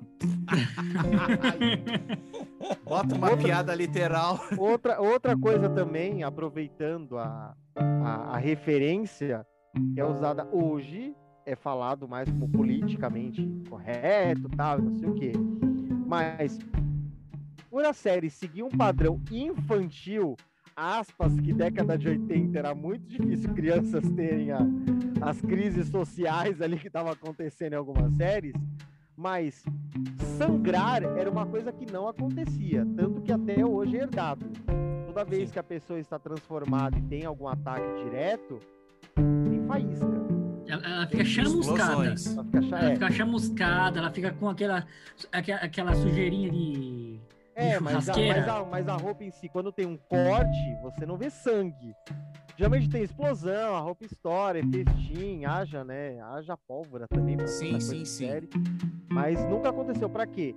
*laughs* Bota uma piada literal. Outra, outra coisa também, aproveitando a, a, a referência que é usada hoje, é falado mais como politicamente correto, tal, não sei o quê. Mas por a série seguir um padrão infantil, aspas, que década de 80 era muito difícil crianças terem a- as crises sociais ali que estavam acontecendo em algumas séries, mas sangrar era uma coisa que não acontecia, tanto que até hoje é herdado. Toda vez Sim. que a pessoa está transformada e tem algum ataque direto, tem faísca. Ela, ela fica chamuscada. Ela é, fica chamuscada, ela fica com aquela, aquela, aquela sujeirinha de. É, mas a, mas, a, mas a roupa em si, quando tem um corte, você não vê sangue. Geralmente tem explosão, a roupa estoura, é festim, haja, né? Haja pólvora também pra Sim, sim, sim. série. Mas nunca aconteceu. Pra quê?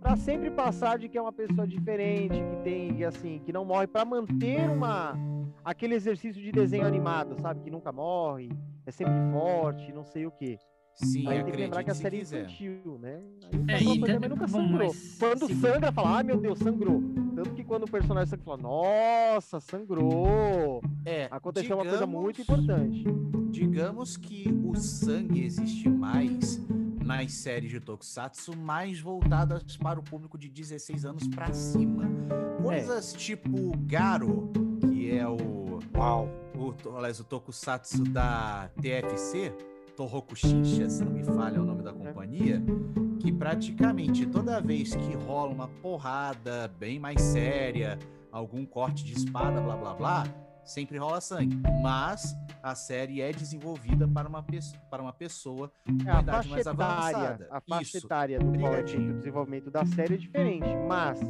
Pra sempre passar de que é uma pessoa diferente, que tem, assim, que não morre, pra manter uma aquele exercício de desenho animado, sabe? Que nunca morre, é sempre forte, não sei o quê. Sim, Aí tem que lembrar que a série é quiser. infantil, né? Aí É, mas nunca bom, sangrou. mas Quando se- sangra, fala, ai meu Deus, sangrou. Tanto que quando o personagem sangra, fala, nossa, sangrou. É, Aconteceu uma coisa digamos- muito importante. Digamos que o sangue existe mais nas séries de Tokusatsu mais voltadas para o público de 16 anos pra cima. Coisas tipo Garo, que é o, Uau. o, aliás, o Tokusatsu da TFC, Shinsha, se não me falha o nome da companhia, que praticamente toda vez que rola uma porrada bem mais séria, algum corte de espada, blá blá blá, sempre rola sangue. Mas a série é desenvolvida para uma, para uma pessoa É, com a idade mais etária, avançada. a faixa Isso. etária do desenvolvimento da série é diferente, mas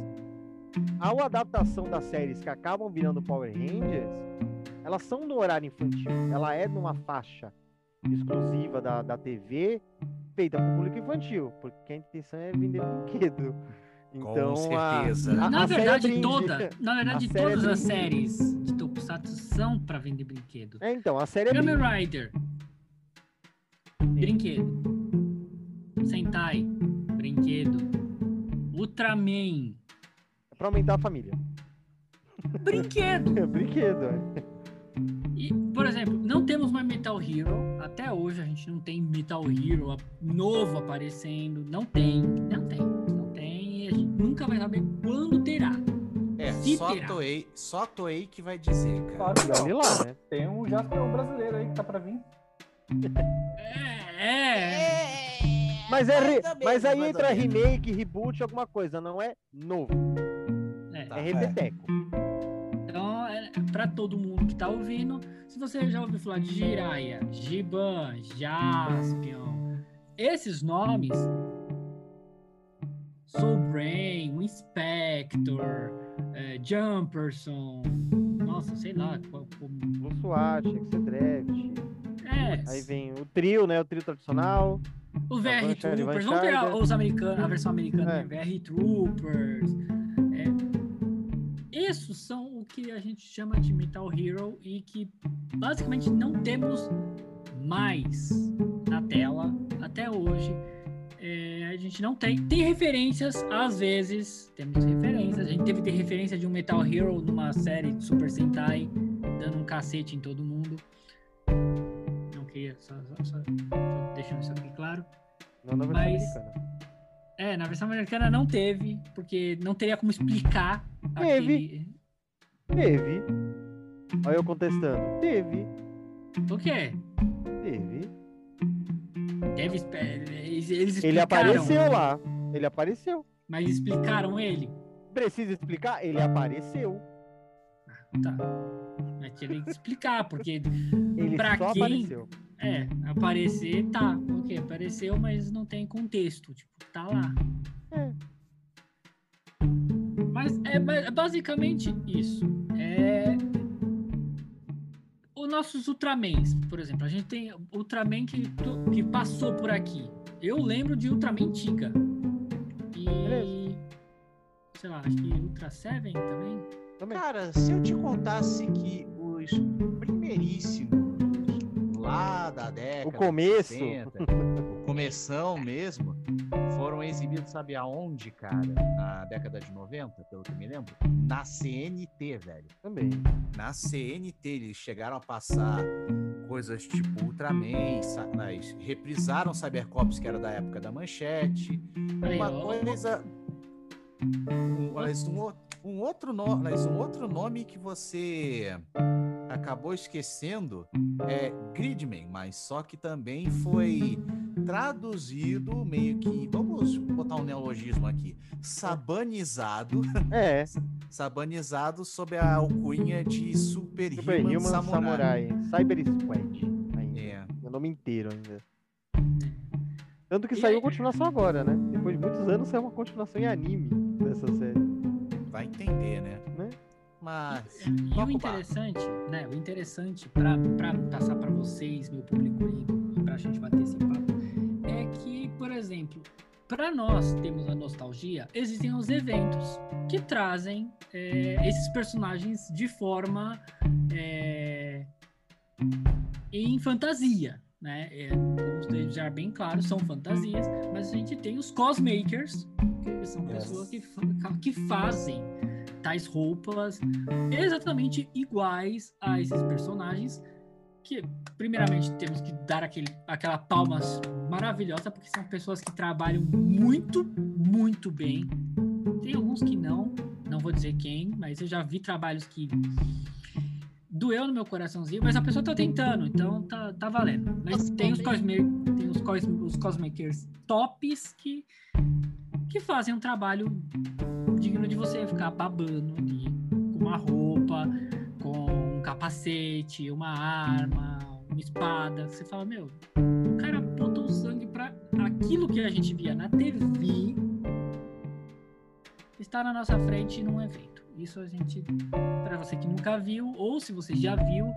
ao adaptação das séries que acabam virando Power Rangers, elas são no horário infantil. Ela é numa faixa exclusiva da, da TV, feita para o público infantil, porque a intenção é vender brinquedo. Então, com a- certeza. a- Na a verdade, toda, na *laughs* verdade, A todas as séries de Tokusatsu são pra vender brinquedo. É, então, a série é Kamen brinde. Rider, brinquedo. Sentai, brinquedo. Ultraman, é pra aumentar a família. brinquedo. *laughs* É brinquedo, é. Por exemplo, não temos mais Metal Hero. Até hoje a gente não tem Metal Hero a- novo aparecendo. Não tem, não tem, não tem. E a gente nunca vai saber quando terá. É, se só terá. Toei, só Toei que vai dizer, cara. Claro não. lá, né? Tem um Jasper brasileiro aí que tá pra vir. É, é. Mas, é re- mas aí entra remake, reboot, alguma coisa, não é novo, é. Tá. é repeteco. Então, é pra todo mundo que tá ouvindo, se você já ouviu falar de Jiraiya, Giban, Jaspion, esses nomes, Soul Brain, Inspector, é, Jumperson, nossa, sei lá, qual- SWAT, Exedraft. é, Aí vem o trio, né? O trio tradicional. o VR Scheider, Troopers, vamos pegar os americanos, a versão americana, É. VR Troopers. É. Esses são o que a gente chama de Metal Hero e que basicamente não temos mais na tela até hoje. É, a gente não tem. Tem referências, às vezes, temos referências. A gente teve ter referência de um Metal Hero numa série de Super Sentai, dando um cacete em todo mundo. Não queria, só, só- só- só deixando isso aqui claro. Não versão Mas- americana. É, na versão americana não teve, porque não teria como explicar Teve. aquele. Teve. Olha eu contestando. Teve. O quê? Teve. Teve. Eles, eles Ele explicaram, apareceu lá. Ele apareceu. Mas explicaram ele. Precisa explicar? Ele apareceu. Tá. Mas tinha que explicar, porque Ele Pra quem? apareceu. É, aparecer, tá. Ok, apareceu, mas não tem contexto. Tipo, tá lá. É. Mas é ba- basicamente isso. É. Os nossos Ultramans, por exemplo, a gente tem Ultraman que, que passou por aqui. Eu lembro de Ultraman Tiga. E. Sei lá, acho que Ultra Seven também. Também. Cara, se eu te contasse que os primeiríssimos lá da década. O começo. de 60, o começão mesmo, foram exibidos, sabe aonde, cara? Na década de 90, pelo que eu me lembro? Na CNT, velho. Também. Na CNT, eles chegaram a passar coisas tipo Ultraman, mas reprisaram Cybercops, que era da época da manchete. Uma coisa. Um, mas um, um outro no, mas um outro nome que você acabou esquecendo é Gridman, mas só que também foi traduzido meio que. Vamos botar um neologismo aqui. Sabanizado. *laughs* É, Sabanizado sob a alcunha de Super, Super Human, Human Samurai. Samurai. Cyber Squad. Ainda. É. O nome inteiro ainda. Tanto que E saiu a continuação agora, né? Depois de muitos anos saiu uma continuação em anime dessa série. Vai entender, né? Né? Mas. E o Bakuba. interessante, né? O interessante para passar para vocês, meu público e para a gente bater esse papo, é que, por exemplo, para nós temos a nostalgia, existem os eventos que trazem é, esses personagens de forma é, em fantasia. Né? É, vamos deixar bem claro, são fantasias, mas a gente tem os cosmakers, que são Yes. pessoas que, que fazem tais roupas exatamente iguais a esses personagens que primeiramente temos que dar aquele, aquela palma maravilhosa porque são pessoas que trabalham muito muito bem tem alguns que não não vou dizer quem mas eu já vi trabalhos que doeu no meu coraçãozinho mas a pessoa tá tentando então tá, tá valendo mas tem os, cosme, tem os, cos, os cosmakers tops que que fazem um trabalho digno de você ficar babando ali, com uma roupa, com um capacete, uma arma, uma espada. Você fala, meu, o cara botou sangue pra aquilo que a gente via na TV está na nossa frente num evento. Isso a gente, para você que nunca viu, ou se você já viu,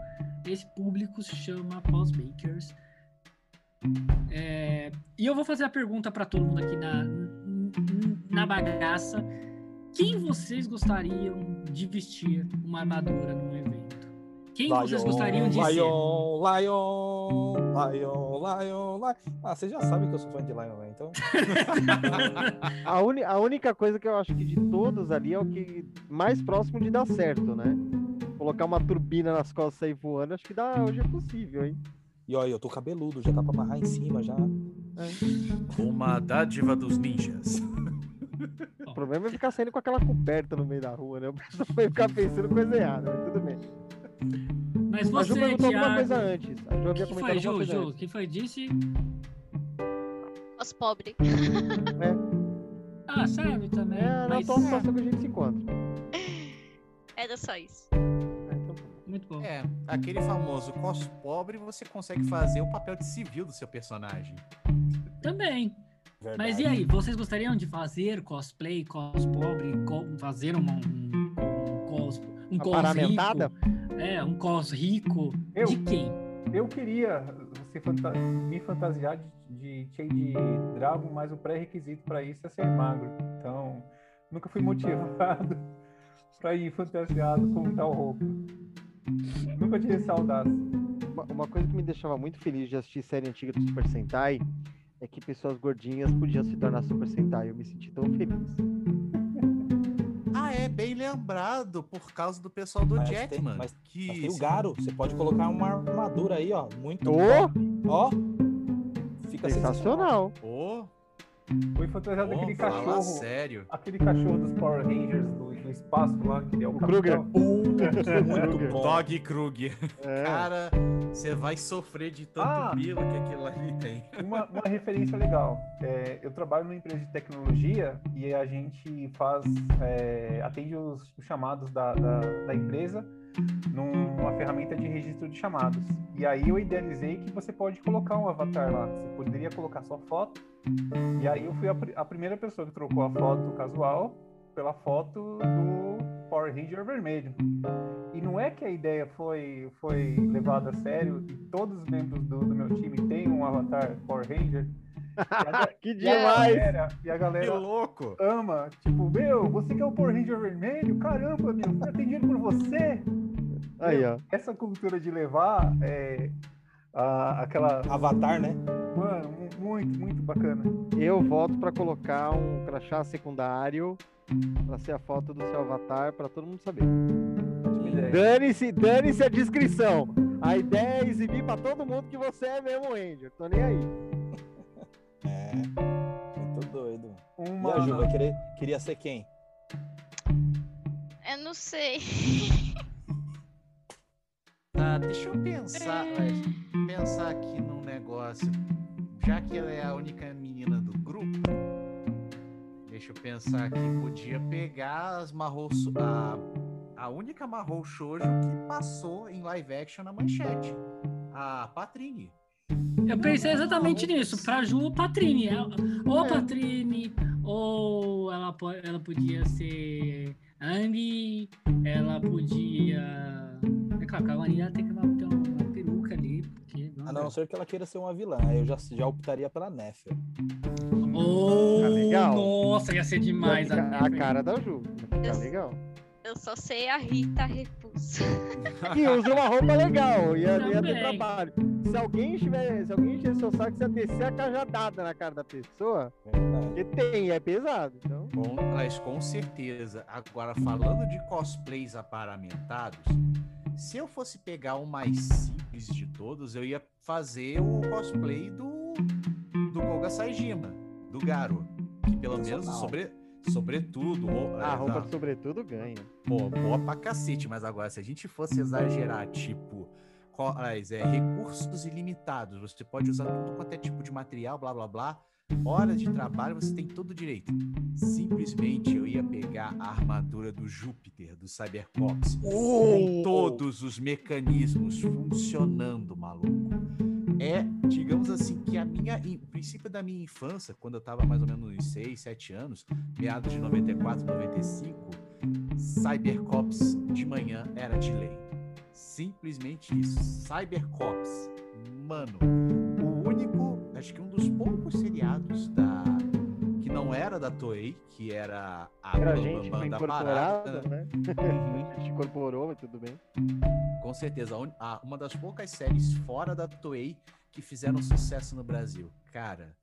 esse público se chama Postmakers. É, e eu vou fazer a pergunta para todo mundo aqui na, na bagaça. Quem vocês gostariam de vestir uma armadura num evento? Quem vocês gostariam de ser? Lion, Lion, Lion, Lion. Ah, vocês já sabem que eu sou fã de Lion, né? Então. *laughs* A, uni- a única coisa que eu acho que de todos ali é o que mais próximo de dar certo, né? Colocar uma turbina nas costas e sair voando, acho que dá, hoje é possível, hein? E olha, eu tô cabeludo, já tá pra amarrar em cima já. Uma dádiva dos ninjas. O problema é ficar saindo com aquela coberta no meio da rua, né? O pessoal vai ficar pensando coisa errada, mas tudo bem. Mas a Ju você, perguntou alguma Thiago, coisa antes. A Ju o havia que comentado foi, alguma Ju? coisa Ju, antes. que foi? Disse? Os pobres. *laughs* Ah, serve também. É na mas... atual situação que a gente se encontra. *laughs* Era só isso. Ah, então tá. Muito bom. É, aquele famoso cos pobre, você consegue fazer o papel de civil do seu personagem. Também. Verdade. Mas e aí, vocês gostariam de fazer cosplay, cos pobre, co- fazer uma, um, um cos, um Uma cos paramentada? rico? É, um cos rico. Eu? De quem? Eu queria se fanta- me fantasiar de, de Shade Dragon, mas o pré-requisito para isso é ser magro. Então, nunca fui motivado *laughs* para ir fantasiado com tal roupa. Nunca tive audácia. Uma, uma coisa que me deixava muito feliz de assistir série antiga do Super Sentai é que pessoas gordinhas podiam se tornar Super Sentai. Eu me senti tão feliz. Lembrado por causa do pessoal do Mas tem- Jackman. mas- que Mas tem o Garo, você pode colocar uma armadura aí, ó. Muito top. Ó. Fica sensacional. Ô, Fui fantasiado ô, daquele fala cachorro. sério. Aquele cachorro dos Power Rangers do, do espaço lá, que ele é o, O. Kruger. *laughs* Muito bom. Dog Kruger. É. Cara, você vai sofrer de tanto Ah. que aquilo ali tem. Uma, uma referência legal. É, eu trabalho numa empresa de tecnologia e a gente faz, é, atende os, os chamados da, da, da empresa numa ferramenta de registro de chamados. E aí eu idealizei que você pode colocar um avatar lá. Você poderia colocar sua foto. E aí eu fui a, pri- a primeira pessoa que trocou a foto casual pela foto do Power Ranger vermelho. E não é que a ideia foi, foi levada a sério e todos os membros do, do meu time têm um avatar Power Ranger. A, *laughs* que e a demais! galera, e a Que galera louco! ama. Tipo, meu, você que é o Power Ranger vermelho? Caramba, meu, fui atendido por você. Aí, ó. Essa cultura de levar é, a- aquela. Avatar, né? Mano, mu- muito, muito bacana. Eu volto pra colocar um crachá secundário pra ser a foto do seu avatar pra todo mundo saber. Dane-se, dane-se a descrição. A ideia é exibir pra todo mundo que você é mesmo Ranger. Tô nem aí. É. Muito doido. E Uma, a Ju vai querer, queria ser quem? Eu não sei. Tá, *laughs* deixa eu pensar, é, pensar aqui num negócio. Já que ela é a única menina do grupo, deixa eu pensar aqui, podia pegar as Mahou, Shou- a, a única Mahou Shoujo que passou em live action na manchete, a Patrine. Eu pensei exatamente nisso, pra Ju ou Patrine. Ela- Ou a É. Patrine, ou ela, ela podia ser Andy, ela podia. É claro a Vanilla tem que A não ser que ela queira ser uma vilã. Aí eu já, já optaria pela Nefia. Oh, Tá legal. Nossa, ia ser demais. Ficar a Nefert. cara da Ju. Ficar Eu- legal. Eu só sei a Rita Repulsa. *laughs* E usa uma roupa legal. Ia, ia ter trabalho. Se alguém estiver. Se alguém encher seu saco, você ia descer a cajadada na cara da pessoa. Porque tem, é pesado. Então. Com, mas com certeza. Agora, falando de cosplays aparamentados, se eu fosse pegar o mais simples de todos, eu ia fazer o cosplay do, do Koga Saijima, do Garo. Que pelo menos sobre, sobretudo. o- A é, roupa tá, sobretudo ganha. pô, boa pra cacete, mas agora, se a gente fosse exagerar, tipo. é, recursos ilimitados, você pode usar tudo quanto é tipo de material, blá blá blá. Horas de trabalho, você tem todo o direito. Simplesmente eu ia pegar a armadura do Júpiter, do Cybercops, com todos os mecanismos funcionando, maluco. É, digamos assim, que a minha, o princípio da minha infância, quando eu tava mais ou menos uns 6, 7 anos, meados de 94, 95, Cybercops de manhã era de lei. Simplesmente isso. Cybercops. Mano, acho que um dos poucos seriados da que não era da Toei, que era a Era Bam gente incorporada, parada, né? Uhum. *laughs* A gente incorporou, mas tudo bem. Com certeza, a uma das poucas séries fora da Toei que fizeram sucesso no Brasil. Cara,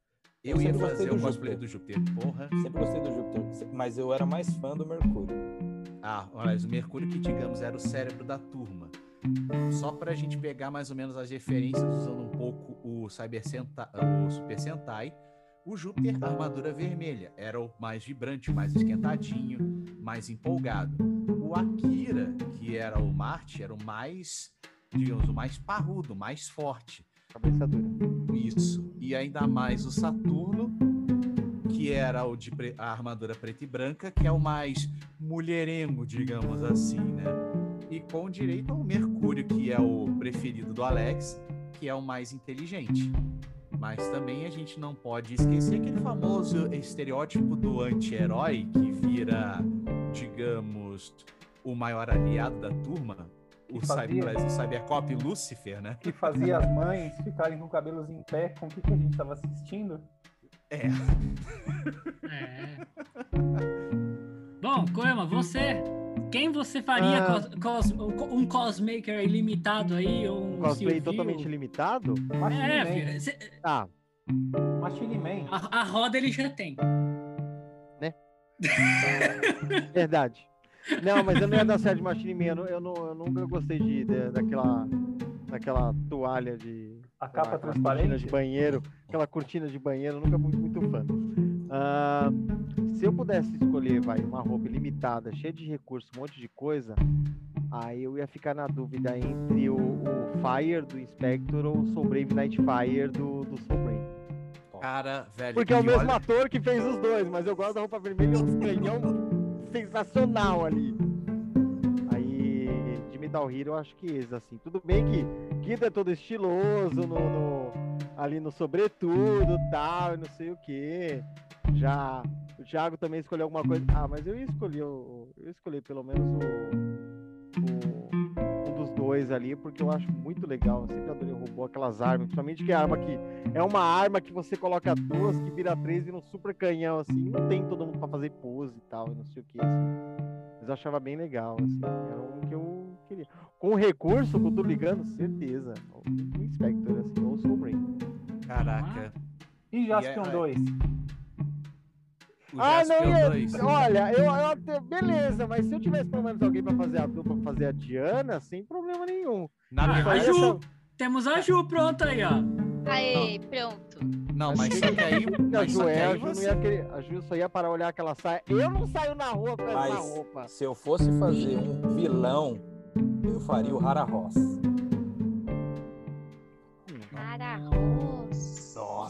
eu Eu ia fazer o cosplay do Júpiter. Porra. Sempre gostei do Júpiter, mas eu era mais fã do Mercúrio. Ah, olha, o Mercúrio que, digamos, era o cérebro da turma. Só pra gente pegar mais ou menos as referências, usando um pouco o Cyber Sentai, o Super Sentai, o Júpiter, a armadura vermelha, era o mais vibrante, mais esquentadinho, mais empolgado. O Akira, que era o Marte, era o mais, digamos, o mais parrudo, o mais forte. Cabeça dura. Isso. E ainda mais o Saturno, que era o de a armadura preta e branca, que é o mais mulherengo, digamos assim, né? E com direito ao Mercúrio, que é o preferido do Alex, que é o mais inteligente. Mas também a gente não pode esquecer aquele famoso estereótipo do anti-herói que vira, digamos, o maior aliado da turma, o, fazia. cyber, o Cybercop Lúcifer, né? Que fazia as mães ficarem com cabelos em pé com o que, que a gente tava assistindo. É. É. Bom, Koema, você. Quem você faria Ah. cos- cos- um cosmaker ilimitado aí? Ou um Um cosplay totalmente limitado? Machine É, Man. filho, cê- Ah, Machine Man. a, a roda ele já tem. *laughs* verdade. Não, mas eu não ia dar certo de Machine Man. Eu, não- eu, não, eu nunca gostei de, de- daquela, daquela toalha de. A lá, capa aquela transparente. cortina de banheiro. Aquela cortina de banheiro, eu nunca fui muito fã. Se eu pudesse escolher, vai, uma roupa ilimitada, cheia de recursos, um monte de coisa, aí eu ia ficar na dúvida entre o, o Fire do Inspector ou o Soul Brave Nightfire do, do Soul Brave. Cara, velho. Porque é o mesmo olha- ator que fez os dois, mas eu gosto da roupa vermelha e um canhão sensacional ali. Aí, de Guitar Hero, eu acho que esse, assim. Tudo bem que Guido é todo estiloso, no, no- ali no sobretudo tal, e não sei o que. Já o Thiago também escolheu alguma coisa. Ah, mas eu ia escolher o. Eu ia escolher pelo menos o. o- um dos dois ali, porque eu acho muito legal. Eu sempre adorei robô, aquelas armas, principalmente que é arma que. É uma arma que você coloca duas, que vira três e um super canhão, assim. Não tem todo mundo pra fazer pose e tal, e não sei o que, assim. Mas eu achava bem legal, assim. Era um que eu queria. Com recurso, com tudo ligando, certeza. O Inspector, assim, ou o. Caraca. E Jaspion é- 2? O Ah, não ia. 2. Olha, eu, eu até- beleza, mas se eu tivesse pelo menos alguém pra fazer a dupla, pra fazer a Diana, sem problema nenhum. Na Ah, a verdade, essa- Ju, temos a Ju pronta aí, ó. Aê, pronto. não, mas só que aí. A Ju é, a Ju, não você. ia querer, a Ju só ia parar olhar aquela saia. Eu não saio na rua com essa Mas- roupa. Se eu fosse fazer um vilão, eu faria o Hara Ross.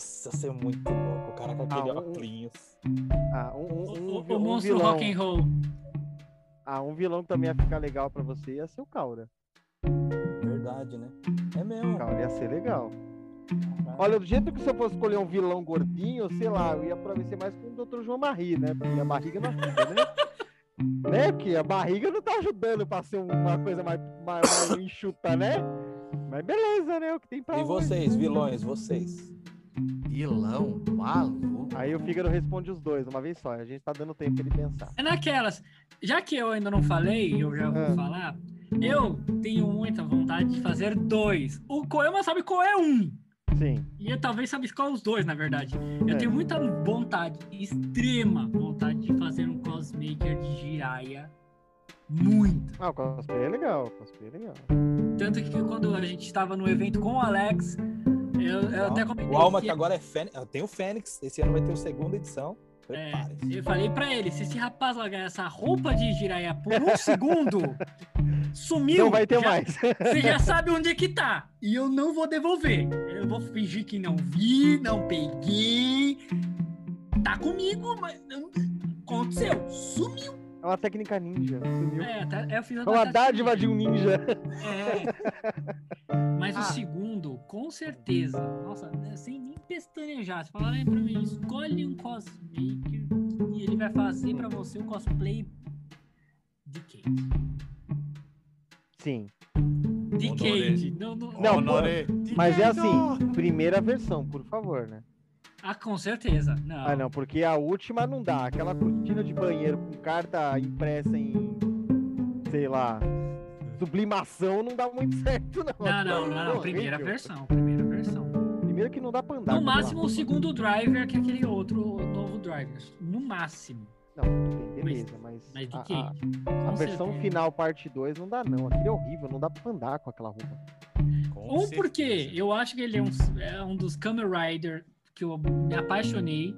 Nossa, você é muito louco. O cara com aquele Ah, um- óculos. Ah, um, um, O, um, o- o monstro vilão. rock and roll. Ah, um vilão que também ia ficar legal pra você ia ser o Caura. Verdade, né? É mesmo. O Caura ia ser legal. Olha, do jeito que se eu fosse escolher um vilão gordinho, sei lá, eu ia pra ser mais com o Dr. João Marie, né? Porque a barriga não ajuda, né? *laughs* né? Porque a barriga não tá ajudando pra ser uma coisa mais, mais, mais enxuta, né? Mas beleza, né? O que tem pra E hoje. vocês, vilões, vocês? Vilão, maluco. Aí o Fígaro responde os dois, uma vez só. A gente tá dando tempo pra ele pensar. É naquelas. Já que eu ainda não falei, eu já vou Ah. falar. Eu tenho muita vontade de fazer dois. O Koema sabe qual é um. Sim. E eu talvez sabe qual é os dois, na verdade. Eu É. tenho muita vontade, extrema vontade de fazer um cosmaker de Jiraiya. Muito. Ah, o cosplay é legal. O cosplay é legal. Tanto que quando a gente estava no evento com o Alex, eu, eu até comentei. O Alma que- que agora é Fênix. Tem o Fênix. Esse ano vai ter a segunda edição. É, eu falei pra ele, se esse rapaz largar essa roupa de Jiraiya por um segundo, *laughs* sumiu. Não vai ter já- mais. *laughs* Você já sabe onde é que tá. E eu não vou devolver. Eu vou fingir que não vi, não peguei. Tá comigo, mas não- aconteceu. Sumiu. É uma técnica ninja. Sumiu. É, tá, eu fiz a É uma dádiva de um ninja. É. Mas o Ah. segundo, com certeza. Nossa, né, sem nem pestanejar. Se falarem pra mim, escolhe um cosmaker e ele vai fazer pra você o cosplay de Kate. Sim. De. Kate. Não, não- Não. Mas é assim, primeira versão, por favor, né? Ah, com certeza. Não. Ah, não, porque a última não dá. Aquela cortina de banheiro com carta impressa em, sei lá, sublimação não dá muito certo, não. Não, não, não, não. Horrível. Primeira versão. Primeira versão. Primeiro que não dá pra andar. No máximo o segundo driver, que é aquele outro novo driver. No máximo. Não, bem, beleza, mas. Mas a- a, a versão certeza. final, parte 2, não dá, não. Aquele é horrível, não dá pra andar com aquela roupa. Com Um porque eu acho que ele é um, é um dos Kamen Rider que eu me apaixonei.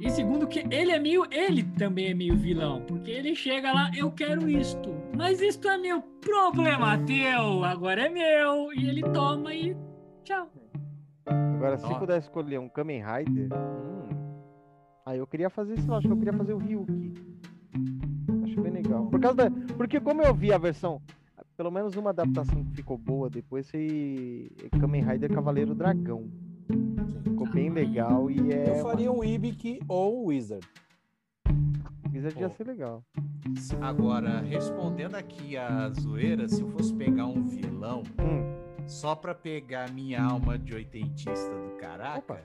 E segundo que ele é meio. Ele também é meio vilão. Porque ele chega lá, eu quero isto. Mas isto é meu problema teu. Agora é meu. E ele toma e. Tchau. Agora, se Ó. pudesse escolher um Kamen Rider. Hum, aí eu queria fazer, sei lá, acho que eu queria fazer o Ryuki. Acho bem legal. Por causa da, porque como eu vi a versão. Pelo menos uma adaptação que ficou boa depois foi Kamen Rider Cavaleiro Dragão. Ficou bem legal e é. Eu faria um Ibik ou um Wizard. Uma... Wizard ia Pô. ser legal. Agora, respondendo aqui a zoeira, se eu fosse pegar um vilão Hum, só pra pegar minha alma de oitentista do caraca, Opa.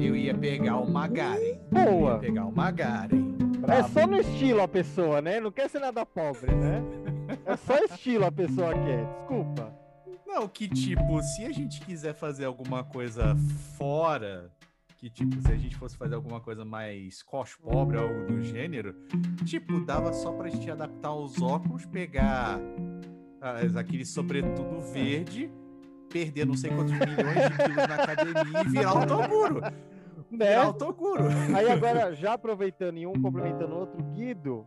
eu ia pegar o Magaren. Eu Boa. ia pegar o Magaren. É Brabo. só no estilo a pessoa, né? Não quer ser nada pobre, né? É só estilo a pessoa quer. Desculpa. Não, que tipo, se a gente quiser fazer alguma coisa fora, que tipo, se a gente fosse fazer alguma coisa mais cos pobre ou algo do gênero, tipo, dava só pra gente adaptar os óculos, pegar as, aquele sobretudo verde, perder não sei quantos milhões de quilos na academia e virar o Toguro. Né? Virar o Toguro. Aí agora, já aproveitando e um complementando o outro, Guido.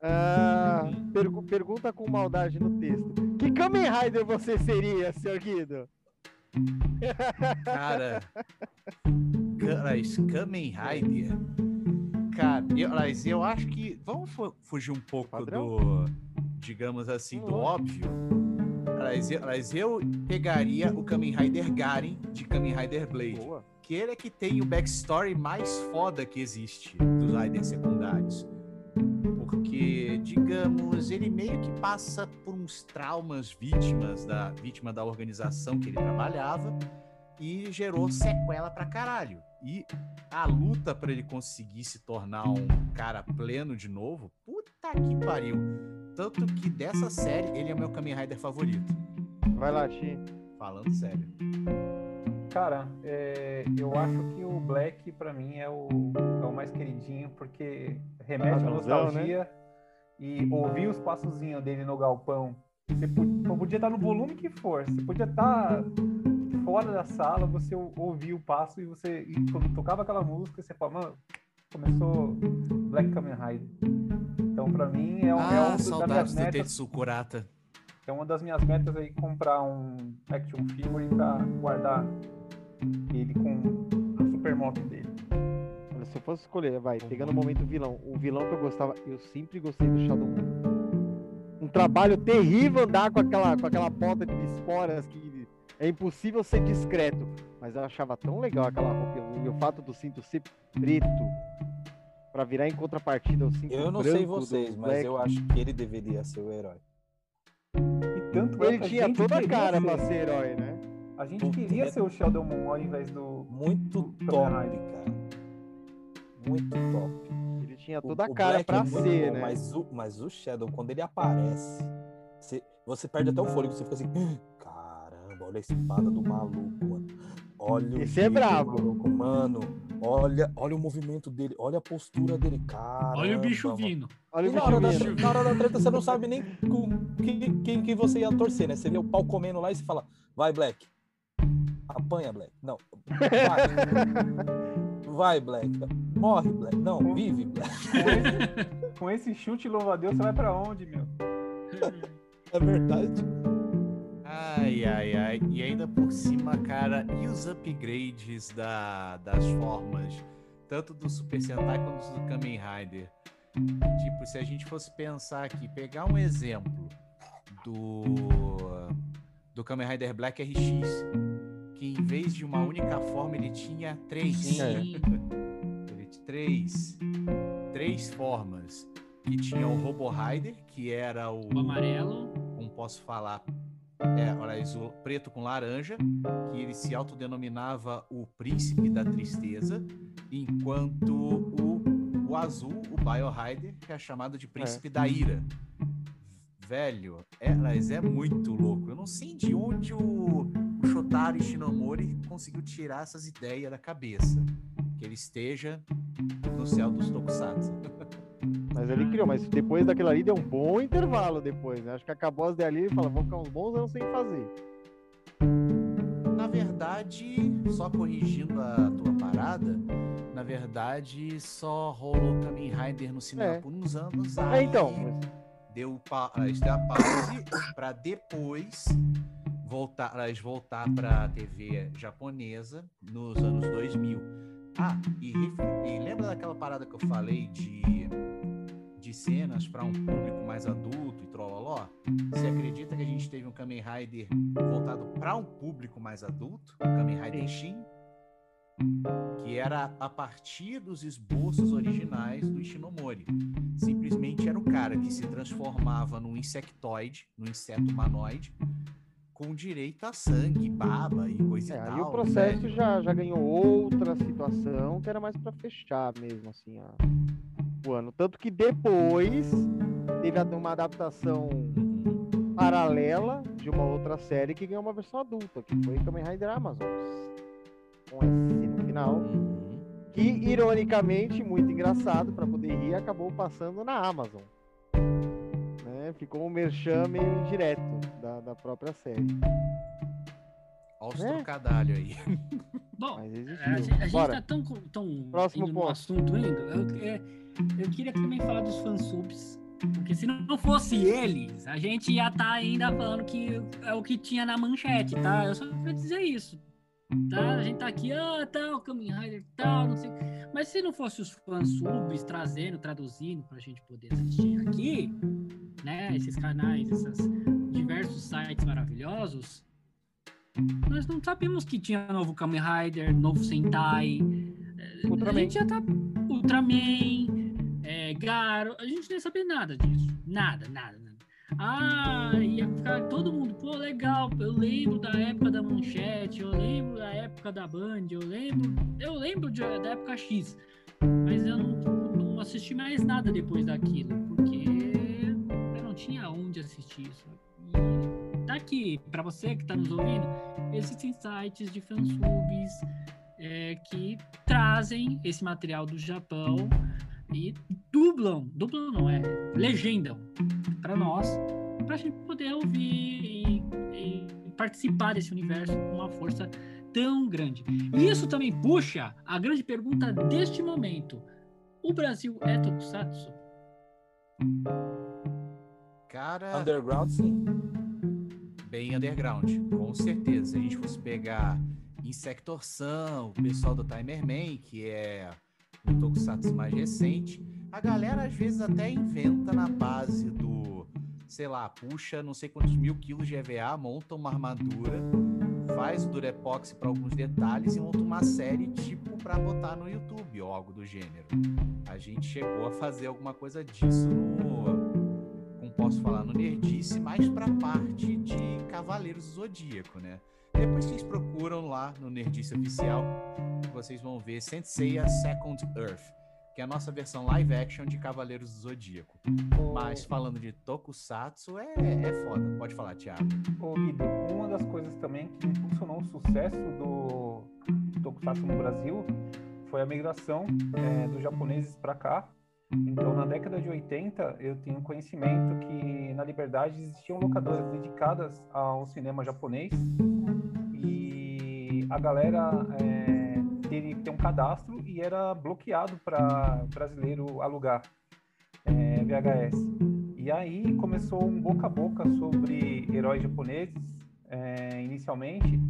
ah, pergu- pergunta com maldade no texto. Que Kamen Rider você seria, senhor Guido? Cara, cara, Kamen Rider. Cara, eu, eu acho que. Vamos fu- fugir um pouco Padrão? do. Digamos assim, do Vamos lá. óbvio. Mas eu, mas eu pegaria o Kamen Rider Garen de Kamen Rider Blade. Boa. Que ele é que tem o backstory mais foda que existe dos Riders secundários. Porque, digamos, ele meio que passa por uns traumas vítimas da vítima da organização que ele trabalhava e gerou sequela pra caralho. E a luta pra ele conseguir se tornar um cara pleno de novo, puta que pariu. Tanto que dessa série ele é o meu Kamen Rider favorito. Vai lá, Ti. Falando sério. Cara, é, eu acho que o Black pra mim é o, é o mais queridinho porque remete à Padrãozão, nostalgia e ouvir os passozinhos dele no galpão. Você po- podia estar no volume que for, você podia estar fora da sala, você ou- ouvia o passo e você e quando tocava aquela música, você fala, mano, começou Black Kamen Rider. Então pra mim é, um- é Ah, um das saudades minhas do metas Tetsu Kurata. é uma das minhas metas aí comprar um action figure pra guardar ele com a super moto dele. Olha, se eu fosse escolher, vai, pegando o momento vilão, o vilão que eu gostava, eu sempre gostei do Shadow Moon. Um trabalho terrível andar com aquela, com aquela bota de esporas que é impossível ser discreto. Mas eu achava tão legal aquela roupa. E o fato do cinto ser preto pra virar em contrapartida o cinto Eu não sei vocês, mas eu acho que ele deveria ser o herói. E tanto é Ele a tinha toda a cara ser- pra ser herói, né? A gente queria ser o Sheldon Moon ao invés do. Muito do top, cara. Muito top. Ele tinha O- toda a o cara Black pra é ser, bom, né? Mas o, mas o Shadow, quando ele aparece, você, você perde até o fôlego. Você fica assim: caramba, olha a espada do maluco, mano. Olha o Esse é jeito do brabo. maluco, mano. Olha, olha o movimento dele, olha a postura dele, cara. Olha o bicho vindo. Olha o na bicho hora, da, na hora da treta você não sabe nem com quem, quem que você ia torcer, né? Você vê o pau comendo lá e você fala, vai, Black. Apanha, Black. Não. Vai. Vai, Black. Morre, Black. Não, vive, Black. Com esse, com esse chute, louva a Deus, você vai pra onde, meu? É verdade. Ai, ai, ai. E ainda por cima, cara, e os upgrades da, das formas, tanto do Super Sentai quanto do Kamen Rider? Tipo, se a gente fosse pensar aqui, pegar um exemplo do, do Kamen Rider Black RX, que em vez de uma única forma ele tinha três. Sim, é. Sim. *laughs* Ele tinha três. Três formas. Que tinha o Robo Rider, que era o O amarelo. como posso falar, é, olha, o preto com laranja, que ele se autodenominava o príncipe da tristeza, enquanto o, o azul, o Biohider, que é chamado de príncipe da ira. Velho, é, mas é muito louco. Eu não sei de onde o, o Shotaro Ishinomori conseguiu tirar essas ideias da cabeça. Que ele esteja no céu dos Tokusatsu. *laughs* Mas ele criou, mas depois daquilo ali deu um bom intervalo depois, né? Acho que acabou as dali e fala, vou ficar uns bons anos sem fazer. Na verdade, só corrigindo a tua parada, na verdade só rolou Kamen Rider no cinema É. por uns anos. É, então, Deu, pa isso deu a pause pra depois voltar, elas voltar pra TV japonesa nos anos 2000. Ah, e, e lembra daquela parada que eu falei de, de cenas para um público mais adulto e trololó? Você acredita que a gente teve um Kamen Rider voltado para um público mais adulto? O Kamen Rider Shin? Que era a partir dos esboços originais do Ishinomori. Simplesmente era o cara que se transformava num insectoide, num inseto humanoide, com direito a sangue, baba e coisa É, e tal. o processo velho. já, já ganhou outra situação que era mais pra fechar mesmo, assim, a- o ano. Tanto que depois teve uma adaptação paralela de uma outra série que ganhou uma versão adulta, que foi Kamen Rider Amazon. Com S no final. Uhum. Que, ironicamente, muito engraçado, pra poder rir, acabou passando na Amazon. Né? Ficou um merchan meio indireto da, da própria série. Olha os É. trocadalhos aí. *laughs* Bom, Mas É, A gente, a gente Bora. tá tão, tão Próximo indo no ponto. assunto indo. Eu, é, eu queria também falar dos fansubs. Porque se não fosse eles, a gente ia estar ainda falando que é o que tinha na manchete, tá? Eu só queria dizer isso. Tá? A gente tá aqui, ah, tal, Kamen Rider, tal, não sei. Mas se não fosse os fãs subs trazendo, traduzindo pra gente poder assistir aqui, né? Esses canais, esses diversos sites maravilhosos, nós não sabíamos que tinha novo Kamen Rider, novo Sentai. eh, Ultraman. A gente já tá. Ultraman, é, Garo, a gente nem sabia nada disso. Nada, nada, nada. Ah, ia ficar todo mundo, pô, legal. Eu lembro da época da manchete, eu lembro da época da Band, eu lembro. Eu lembro de- da época X. Mas eu não, não assisti mais nada depois daquilo, porque tinha onde assistir isso. E tá aqui, pra você que tá nos ouvindo, existem sites de fansubs é, que trazem esse material do Japão e dublam, dublam não é, legendam para nós, para a gente poder ouvir e, e participar desse universo com uma força tão grande. E isso também puxa a grande pergunta deste momento: o Brasil é Tokusatsu? Cara, Underground, sim. bem underground, com certeza. Se a gente fosse pegar Insectorção, o pessoal do Timerman, que é um tokusatsu mais recente, a galera às vezes até inventa na base do, sei lá, puxa não sei quantos mil quilos de EVA, monta uma armadura, faz o Durepoxy para alguns detalhes e monta uma série tipo para botar no YouTube ou algo do gênero. A gente chegou a fazer alguma coisa disso no posso falar, no Nerdice, mais pra parte de Cavaleiros do Zodíaco, né? Depois vocês procuram lá no Nerdice Oficial, vocês vão ver Senseiya Second Earth, que é a nossa versão live action de Cavaleiros do Zodíaco. Mas falando de Tokusatsu, é, é foda. Pode falar, Thiago. Ô, Guido, uma das coisas também que impulsionou o sucesso do Tokusatsu no Brasil foi a migração eh, dos japoneses para cá. Então, na década de 80, eu tenho conhecimento que na Liberdade existiam locadoras dedicadas ao cinema japonês e a galera eh, teria que ter um cadastro e era bloqueado para brasileiro alugar eh, VHS. E aí começou um boca a boca sobre heróis japoneses, é, inicialmente,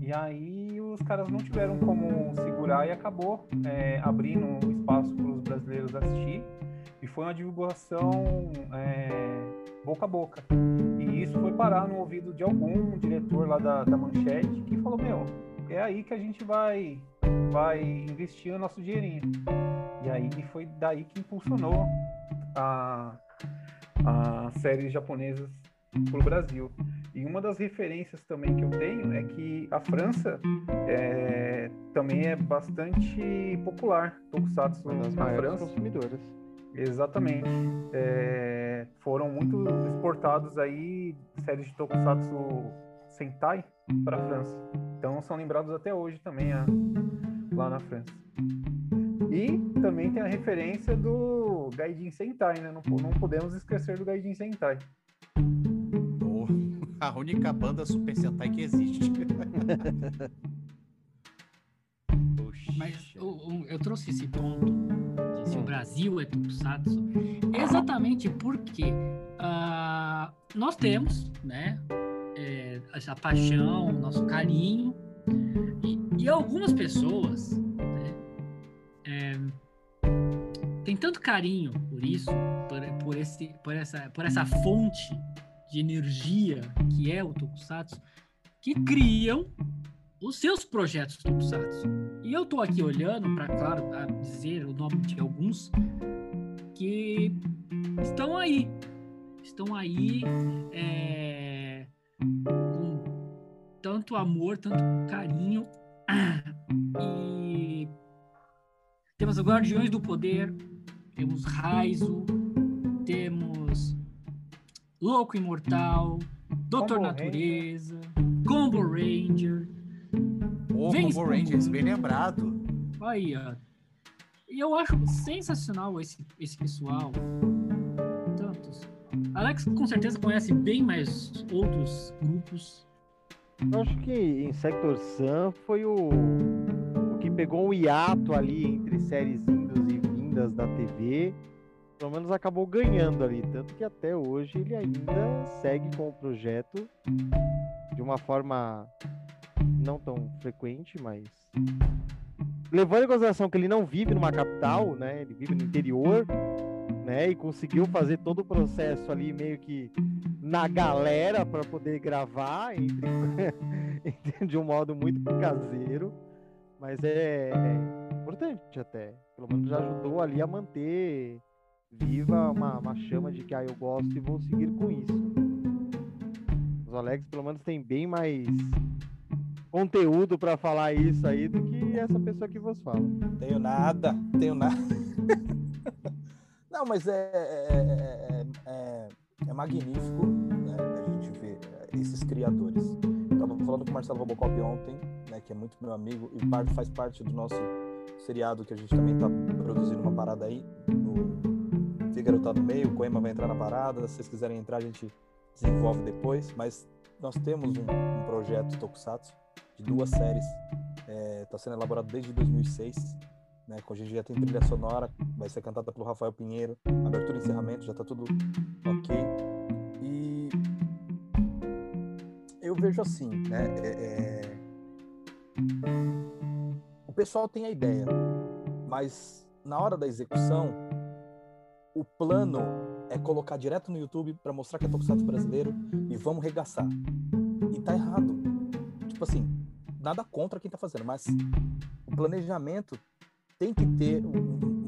e aí os caras não tiveram como segurar e acabou é, abrindo espaço para os brasileiros assistir, e foi uma divulgação é, boca a boca. E isso foi parar no ouvido de algum diretor lá da, da Manchete que falou, meu, é aí que a gente vai, vai investir o nosso dinheirinho. E aí foi daí que impulsionou a, as séries japonesas para o Brasil. E uma das referências também que eu tenho é que a França é, também é bastante popular, Tokusatsu Uma das na maiores França. consumidoras. Exatamente. É, foram muito exportados aí séries de Tokusatsu Sentai para a França. Então são lembrados até hoje também a- lá na França. E também tem a referência do Gaijin Sentai, né? Não, não podemos esquecer do Gaijin Sentai. A única banda Super Sentai que existe. *laughs* Poxa. Mas o- eu trouxe esse ponto de se o Hum. Brasil é Tokusatsu exatamente porque ah, nós temos, né, é, essa paixão, nosso carinho e, e algumas pessoas né, é, têm tanto carinho por isso, por, por, esse, por, essa, por essa fonte de energia que é o Tokusatsu, que criam os seus projetos Tokusatsu. E eu tô aqui olhando para, claro, dizer o nome de alguns que estão aí. Estão aí é, com tanto amor, tanto carinho. E temos os Guardiões do Poder, temos Raizo, temos Louco Imortal, Doutor Combo Natureza, Combo Ranger. Vem, Combo Rangers, bem lembrado. Aí, ó. E eu acho sensacional esse, esse pessoal. Tantos. Alex com certeza conhece bem mais outros grupos. Eu acho que Insector Sun foi o, o que pegou um hiato ali entre séries indas e vindas da TV. Pelo menos acabou ganhando ali. Tanto que até hoje ele ainda segue com o projeto de uma forma não tão frequente, mas levando em consideração que ele não vive numa capital, né? Ele vive no interior, né? E conseguiu fazer todo o processo ali meio que na galera para poder gravar *laughs* entre... de um modo muito caseiro, mas é, é importante até. Pelo menos já ajudou ali a manter viva uma, uma chama de que ah, eu gosto e vou seguir com isso. Os Alex pelo menos tem bem mais conteúdo para falar isso aí do que essa pessoa que vos fala. Tenho nada, tenho nada. *laughs* Não, mas é, é, é, é, é magnífico né, a gente ver esses criadores. Estava falando com o Marcelo Robocop ontem, né, que é muito meu amigo e faz parte do nosso seriado que a gente também está produzindo uma parada aí. O Fígaro tá no meio, o Coema vai entrar na parada. Se vocês quiserem entrar, a gente desenvolve depois. Mas nós temos um, um projeto Tokusatsu de duas séries. Está sendo elaborado desde 2006 né? Com a gente já tem trilha sonora, vai ser cantada pelo Rafael Pinheiro, abertura e encerramento, já tá tudo ok. E eu vejo assim, né? É, é... O pessoal tem a ideia, mas na hora da execução, o plano é colocar direto no YouTube para mostrar que é Tokusatsu brasileiro e vamos regaçar. E tá errado. Tipo assim, nada contra quem tá fazendo, mas o planejamento tem que ter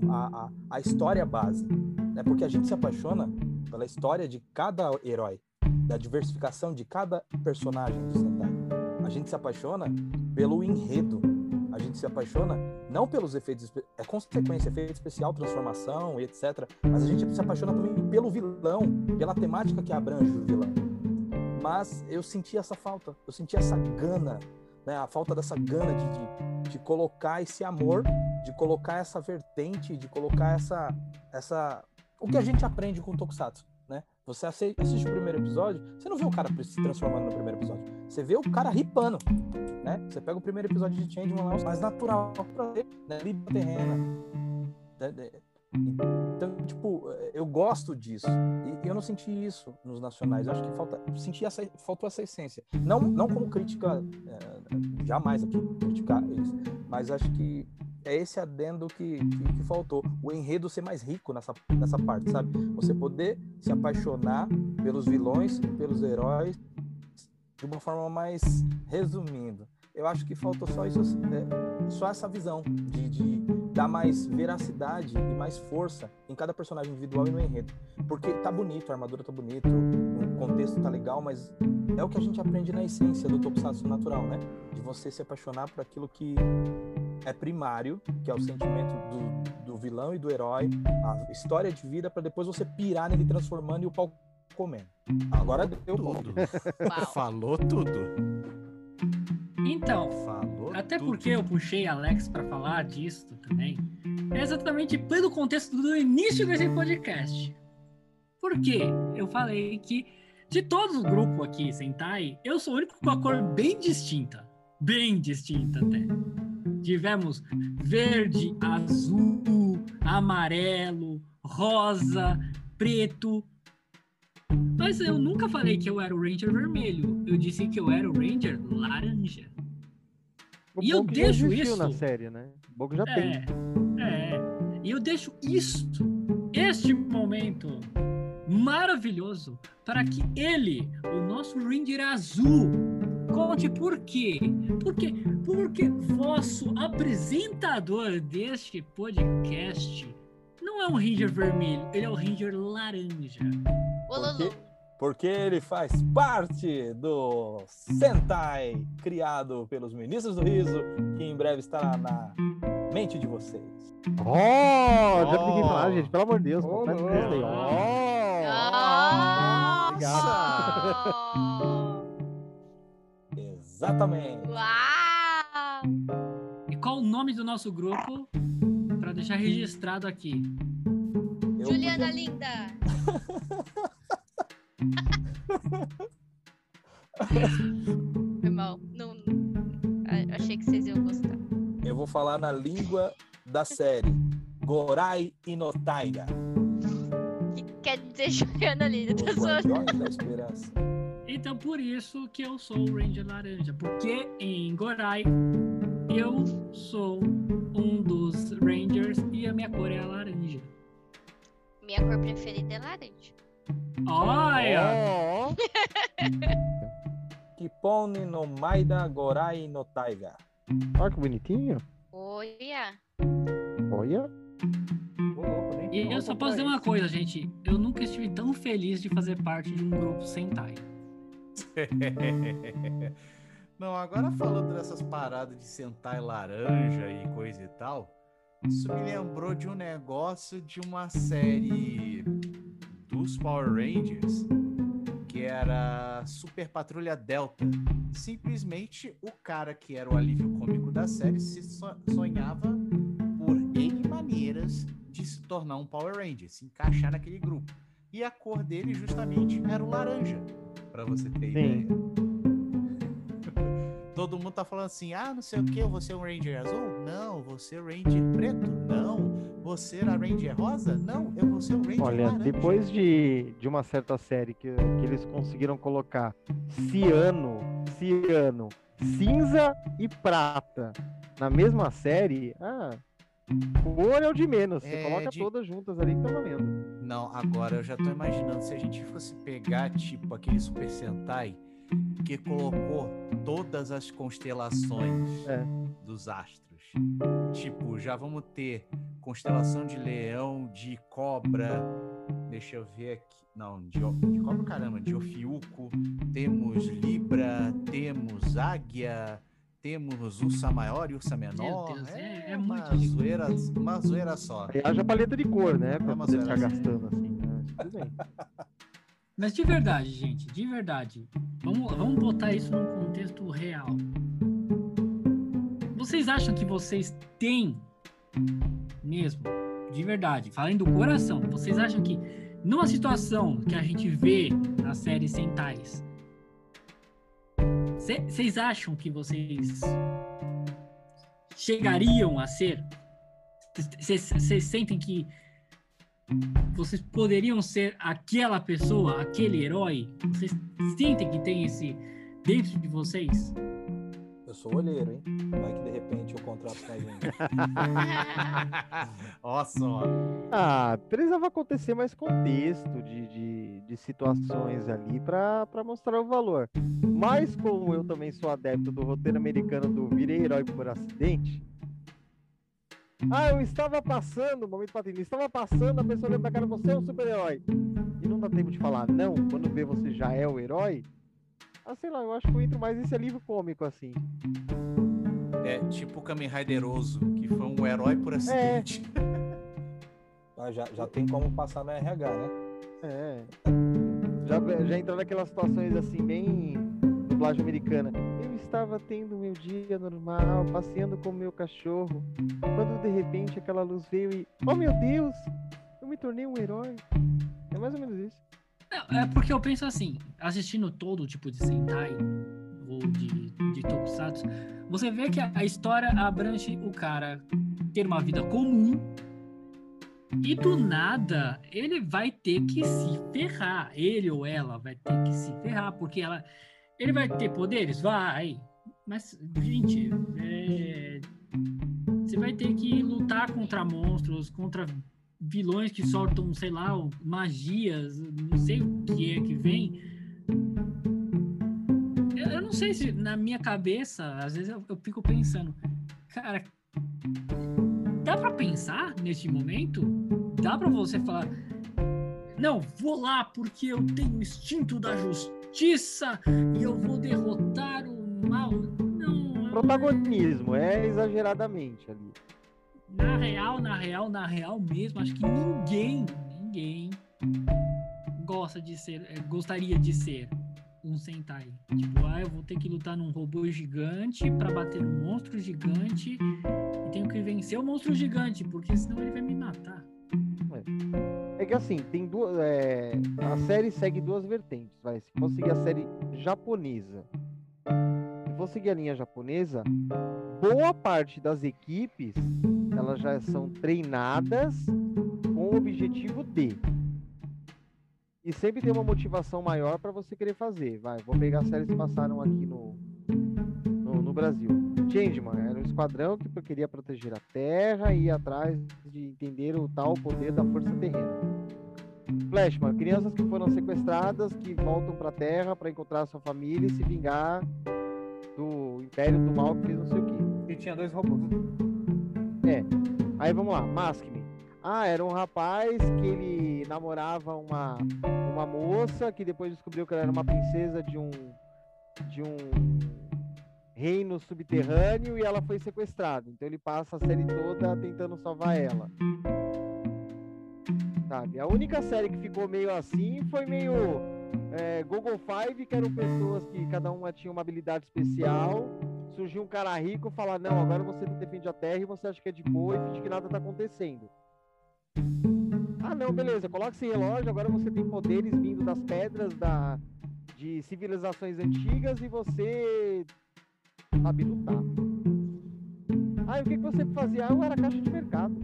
a, a, a história base, né? Porque a gente se apaixona pela história de cada herói, da diversificação de cada personagem do Sentai. A gente se apaixona pelo enredo. A gente se apaixona não pelos efeitos, é consequência, efeito especial, transformação e etc. Mas a gente se apaixona também pelo vilão, pela temática que abrange o vilão. Mas eu senti essa falta, eu senti essa gana né? A falta dessa gana de, de, de, colocar esse amor, de colocar essa vertente, de colocar essa, essa... O que a gente aprende com o Tokusatsu? Você assiste o primeiro episódio, você não vê o cara se transformando no primeiro episódio. Você vê o cara ripando, né? Você pega o primeiro episódio de Changeman lá, mais natural pra ver, né? Liba terrena. Né? Então, tipo, eu gosto disso. E eu não senti isso nos nacionais. Eu acho que falta, senti essa, faltou essa essência. Não, não como crítica, é, jamais aqui criticar isso, mas acho que é esse adendo que, que, que, faltou. O enredo ser mais rico nessa, nessa parte, sabe? Você poder se apaixonar pelos vilões, pelos heróis, de uma forma mais resumindo. Eu acho que faltou só isso, é, só essa visão de, de dar mais veracidade e mais força em cada personagem individual e no enredo. Porque tá bonito, a armadura tá bonito, o contexto tá legal, mas é o que a gente aprende na essência do Tokusatsu natural, né? De você se apaixonar por aquilo que é primário, que é o sentimento do, do vilão e do herói, a história de vida, para depois você pirar nele transformando e o pau comendo. Agora deu tudo. *laughs* Falou tudo. Então, Falou até tudo. porque eu puxei Alex para falar disso também, é exatamente pelo contexto do início desse podcast. Por quê? Eu falei que de todos os grupos aqui, Sentai, eu sou o único com a cor bem distinta. Bem distinta até. Tivemos verde, azul, amarelo, rosa, preto. Mas eu nunca falei que eu era o Ranger vermelho. Eu disse que eu era o Ranger laranja. O e eu deixo isso na série, né? O Bogo já é, tem. É. E eu deixo isto, este momento maravilhoso para que ele, o nosso Ranger azul, conte por quê. Porque, porque vosso apresentador deste podcast não é um Ranger vermelho, ele é o Ranger laranja. Lulu, porque ele faz parte do Sentai, criado pelos Ministros do Riso, que em breve estará na mente de vocês. Oh, já oh. falar, gente, pelo amor de Deus. Oh, oh, oh. Exatamente. Uau! E qual o nome do nosso grupo? Para deixar registrado aqui. Eu Juliana podia... Linda. *laughs* Foi mal. Não, achei que vocês iam gostar. Eu vou falar na língua da série. Gorai O Que quer dizer Juliana Linda. Tá da esperança. Então por isso que eu sou o Ranger Laranja. Porque em Gorai eu sou um dos Rangers e a minha cor é a laranja. Minha cor preferida é laranja. Olha! Kipone *laughs* no Maida Gorai no Taiga. Olha que bonitinho. Olha. Olha. E eu só posso dizer uma coisa, gente. Eu nunca estive tão feliz de fazer parte de um grupo Sentai. *laughs* Não, agora falando dessas paradas de sentar em laranja e coisa e tal, isso me lembrou de um negócio de uma série dos Power Rangers que era Super Patrulha Delta. Simplesmente o cara que era o alívio cômico da série se so- sonhava por N maneiras de se tornar um Power Ranger, se encaixar naquele grupo. E a cor dele justamente era o laranja, pra você ter ideia. *laughs* Todo mundo tá falando assim: ah, não sei o que, eu vou ser um Ranger azul? Não, vou ser Ranger preto? Não. Você era Ranger rosa? Não, eu vou ser um Ranger Olha, laranja. depois de, de uma certa série que, que eles conseguiram colocar ciano, ciano, cinza e prata na mesma série, ah, cor é o de menos. Você É, coloca de- todas juntas ali que tá valendo. Não, agora eu já tô imaginando se a gente fosse pegar, tipo, aquele Super Sentai que colocou todas as constelações É. dos astros. Tipo, já vamos ter constelação de leão, de cobra. Deixa eu ver aqui. Não, de, O- de cobra, caramba, de Ofiuco. Temos Libra, temos Águia, temos Ursa Maior e Ursa Menor. Deus, é- é uma muito de- zoeira, uma zoeira só. Haja paleta de cor, né? Pra É uma poder ficar zoeira. gastando assim, né? Tudo bem. *laughs* Mas de verdade, gente, de verdade. Vamos, vamos botar isso num contexto real. Vocês acham que vocês têm mesmo, de verdade, falando do coração, vocês acham que numa situação que a gente vê na série Sentais, vocês acham que vocês chegariam a ser? Vocês sentem que vocês poderiam ser aquela pessoa, aquele herói? Vocês sentem que tem esse dentro de vocês? Eu sou olheiro, hein? Vai que de repente o contrato tá indo. Olha só. Ah, precisava acontecer mais contexto de, de, de situações ali pra pra mostrar o valor. Mas como eu também sou adepto do roteiro americano do virei herói por acidente. Ah, eu estava passando, momento patrinho, estava passando, a pessoa olhando pra cara, você é um super-herói. E não dá tempo de falar não, quando vê você já é o herói. Ah, sei lá, eu acho que eu entro mais nesse alívio cômico, assim. É tipo o Kamen Rideroso, que foi um herói por acidente. *laughs* Ah, já, já tem como passar no RH, né? É. Já, já entrou naquelas situações assim, bem dublagem americana. Eu estava tendo meu dia normal, passeando com meu cachorro, quando de repente aquela luz veio e. Oh meu Deus! Eu me tornei um herói. É mais ou menos isso. Não, é porque eu penso assim, assistindo todo tipo de Sentai ou de, de Tokusatsu, você vê que a, história abrange o cara ter uma vida comum e do nada ele vai ter que se ferrar. Ele ou ela vai ter que se ferrar, porque ela, ele vai ter poderes? Vai. Mas, gente, é, você vai ter que lutar contra monstros, contra vilões que soltam, sei lá, magias, não sei o que é que vem. Eu, eu não sei se na minha cabeça, às vezes eu, eu fico pensando, cara, dá pra pensar neste momento? Dá pra você falar, não, vou lá porque eu tenho o instinto da justiça e eu vou derrotar o mal. Não, eu- Protagonismo, é exageradamente ali. Na real, na real, na real mesmo, acho que ninguém, ninguém gosta de ser, eh, gostaria de ser um Sentai. Tipo, ah, eu vou ter que lutar num robô gigante pra bater num monstro gigante e tenho que vencer o monstro gigante, porque senão ele vai me matar. É que assim, tem duas. é, a série segue duas vertentes. Vai. Se for seguir a série japonesa, se for seguir a linha japonesa, boa parte das equipes elas já são treinadas com o objetivo de e sempre tem uma motivação maior para você querer fazer. Vai, vou pegar as séries que passaram aqui no, no, no Brasil. Changeman era um esquadrão que queria proteger a Terra e ir atrás de entender o tal poder da força terrena. Flashman, crianças que foram sequestradas, que voltam para a Terra para encontrar sua família e se vingar do Império do Mal que fez não sei o quê. E tinha dois robôs. Aí vamos lá, Mask-Me. Ah, era um rapaz que ele namorava uma, uma moça que depois descobriu que ela era uma princesa de um de um reino subterrâneo e ela foi sequestrada. Então ele passa a série toda tentando salvar ela. Sabe? A única série que ficou meio assim foi meio é, Google Five, que eram pessoas que cada uma tinha uma habilidade especial. Surgiu um cara rico e fala: Não, agora você defende a terra e você acha que é de boa e finge que nada tá acontecendo. Ah, não, beleza, coloca esse relógio. Agora você tem poderes vindo das pedras da, de civilizações antigas e você sabe lutar. Ah, e o que, que você fazia? Ah, eu era caixa de mercado.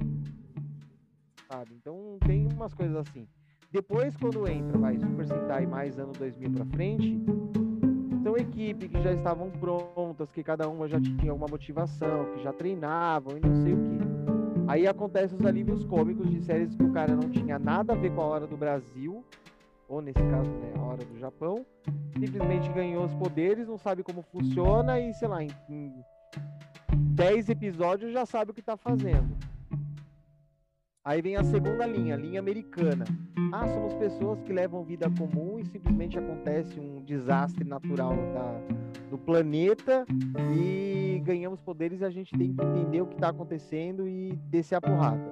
Sabe? Então tem umas coisas assim. Depois, quando entra, vai, Super Sentai mais ano 2000 pra frente, são equipes que já estavam prontas, que cada uma já tinha uma motivação, que já treinavam e não sei o que. Aí acontecem os alívios cômicos de séries que o cara não tinha nada a ver com a hora do Brasil, ou nesse caso, né, a hora do Japão, simplesmente ganhou os poderes, não sabe como funciona e, sei lá, em 10 episódios já sabe o que tá fazendo. Aí vem a segunda linha, linha americana. Ah, somos pessoas que levam vida comum e simplesmente acontece um desastre natural da, do planeta e ganhamos poderes e a gente tem que entender o que está acontecendo e descer a porrada.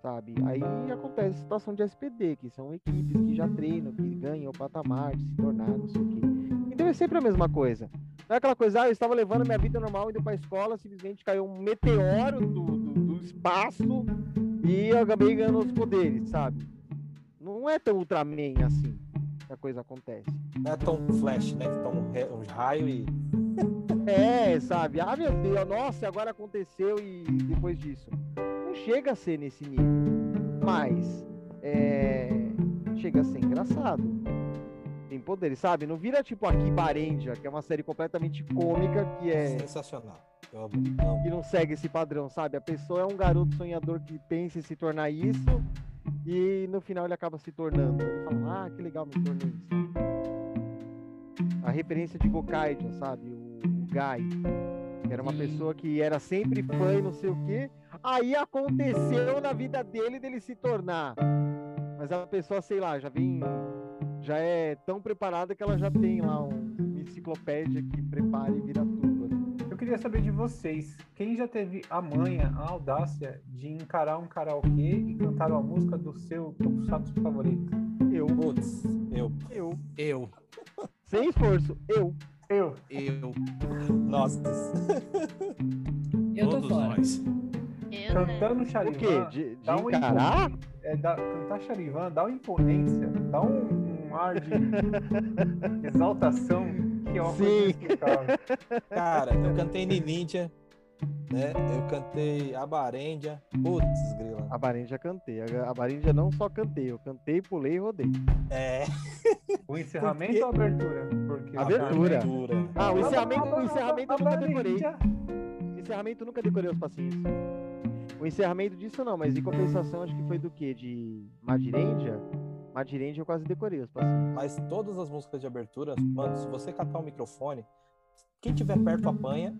Sabe? Aí acontece a situação de SPD, que são equipes que já treinam, que ganham o patamar de se tornar, não sei o quê. Então é sempre a mesma coisa. Não é aquela coisa, ah, eu estava levando minha vida normal indo para a escola, simplesmente caiu um meteoro do, do, do espaço e eu acabei ganhando os poderes, sabe? Não é tão Ultraman assim que a coisa acontece. Não é tão flash, né? Que toma um, um raio e. *laughs* É, sabe? Ah, meu Deus, nossa, agora aconteceu e depois disso. Não chega a ser nesse nível. Mas, é... chega a ser engraçado. Tem poderes, sabe? Não vira tipo aqui Barendia, que é uma série completamente cômica que é Sensacional. Amo. que não segue esse padrão, sabe? A pessoa é um garoto sonhador que pensa em se tornar isso e no final ele acaba se tornando. Ele fala, ah, que legal, me tornei isso. A referência de Gokaidia, sabe? O, o Gai, que era uma pessoa que era sempre fã e não sei o quê. Aí aconteceu na vida dele dele se tornar. Mas a pessoa, sei lá, já vem. Já é tão preparada que ela já tem lá um- uma enciclopédia que prepara e vira queria saber de vocês, quem já teve a manha, a audácia de encarar um karaokê e cantar uma música do seu tokusatsu favorito? Eu, Putz, eu. eu. Eu, *laughs* Sem esforço, eu. Eu. eu, Nossa. Eu tô todos fora. nós. Eu, né? Cantando O Charivan. quê? De, de dá um encarar? É, dá, cantar Charivan dá uma imponência, dá um, um ar de *laughs* exaltação coisa Sim. *laughs* Cara, eu cantei Ninja, né? Eu cantei Abarendia. Putz, grila. A Barinja cantei. A a Barinja não só cantei, eu cantei, pulei e rodei. É. O encerramento Porque- ou a abertura? Porque Abertura. Abertura. Ah, o encerramento, o encerramento eu nunca decorei. O encerramento eu nunca decorei os passinhos. O encerramento disso não, mas em compensação acho que foi do quê? De Madirendia? Madirendia eu quase decorei os passinhos. Mas todas as músicas de abertura, mano, se você catar o microfone, quem tiver perto apanha,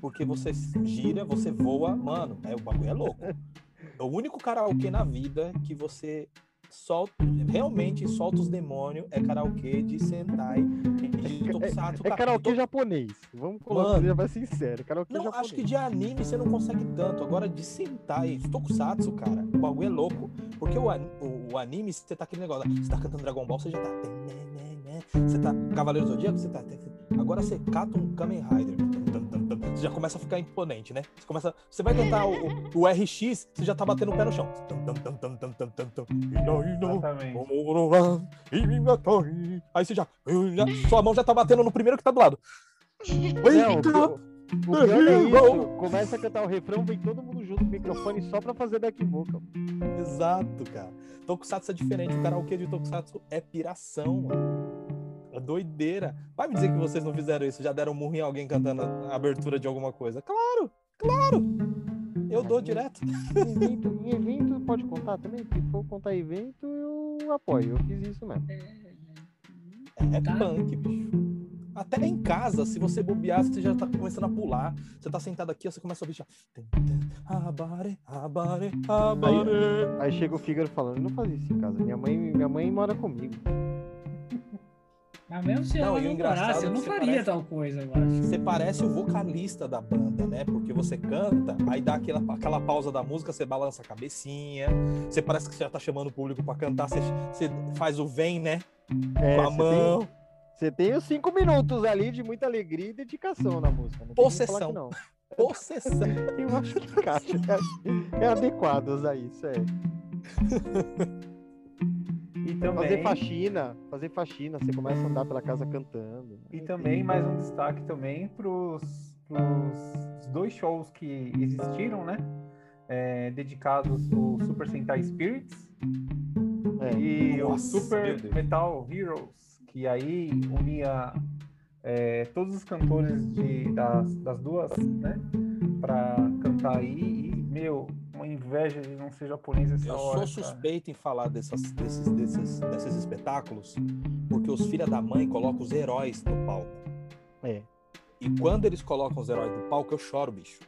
porque você gira, você voa, mano, é, o bagulho é louco. *laughs* É o único karaokê na vida que você solta, realmente solta os demônios é karaokê de Sentai de Tokusatsu. É cara. karaokê japonês. Vamos colocar, Mano. seja mais sincero. Karaokê Não, japonês. acho que de anime você não consegue tanto. Agora de Sentai, de Tokusatsu, cara, o bagulho é louco. Porque o, o, o anime, você tá aquele negócio, você tá cantando Dragon Ball, você já tá. Você tá Cavaleiro do Zodíaco, você tá. Agora você cata um Kamen Rider. Você já começa a ficar imponente, né? Você começa. Você vai cantar o, o, o RX, você já tá batendo o pé no chão. Exatamente. Aí você já. Sua mão já tá batendo no primeiro que tá do lado. O pior é isso. Começa a cantar o refrão, vem todo mundo junto com o microfone só pra fazer back vocal. Exato, cara. Tokusatsu é diferente. O karaokê de Tokusatsu é piração, mano. É doideira. Vai me dizer que vocês não fizeram isso, já deram um murro em alguém cantando a abertura de alguma coisa. Claro, claro. Eu dou direto. Em evento, em evento pode contar também? Se for contar evento, eu apoio. Eu fiz isso mesmo. É Tá. punk, bicho. Até em casa, se você bobear, você já tá começando a pular. Você tá sentado aqui, você começa a ouvir já. Abare, abare, abare. Aí chega o Fígaro falando, não faz isso em casa. Minha mãe, minha mãe mora comigo. Mas mesmo se Não, ela e o não morasse, eu é não faria parece- tal coisa, eu acho. Você parece o vocalista da banda, né? Porque você canta, aí dá aquela, aquela pausa da música, você balança a cabecinha. Você parece que você já tá chamando o público pra cantar, você, você faz o vem, né? É, Com a mão. tem, você tem os cinco minutos ali de muita alegria e dedicação na música. Não tem como falar Possessão. que não. *laughs* Possessão. Eu acho que encaixa. É, é adequado usar isso, é. *laughs* E Fazer também, faxina, fazer faxina, você começa a andar pela casa cantando. e também mais um destaque também pros, pros dois shows que existiram, né? É, dedicados ao Super Sentai Spirits É. e Nossa, o Super. Metal Heroes, que aí unia é, todos os cantores de, das, das duas, né? Pra cantar aí e, meu, uma inveja de não ser japonês essa Eu hora. sou cara. suspeito em falar dessas, desses, desses, desses espetáculos, porque os filha da mãe colocam os heróis no palco. É. E quando eles colocam os heróis no palco, eu choro, bicho.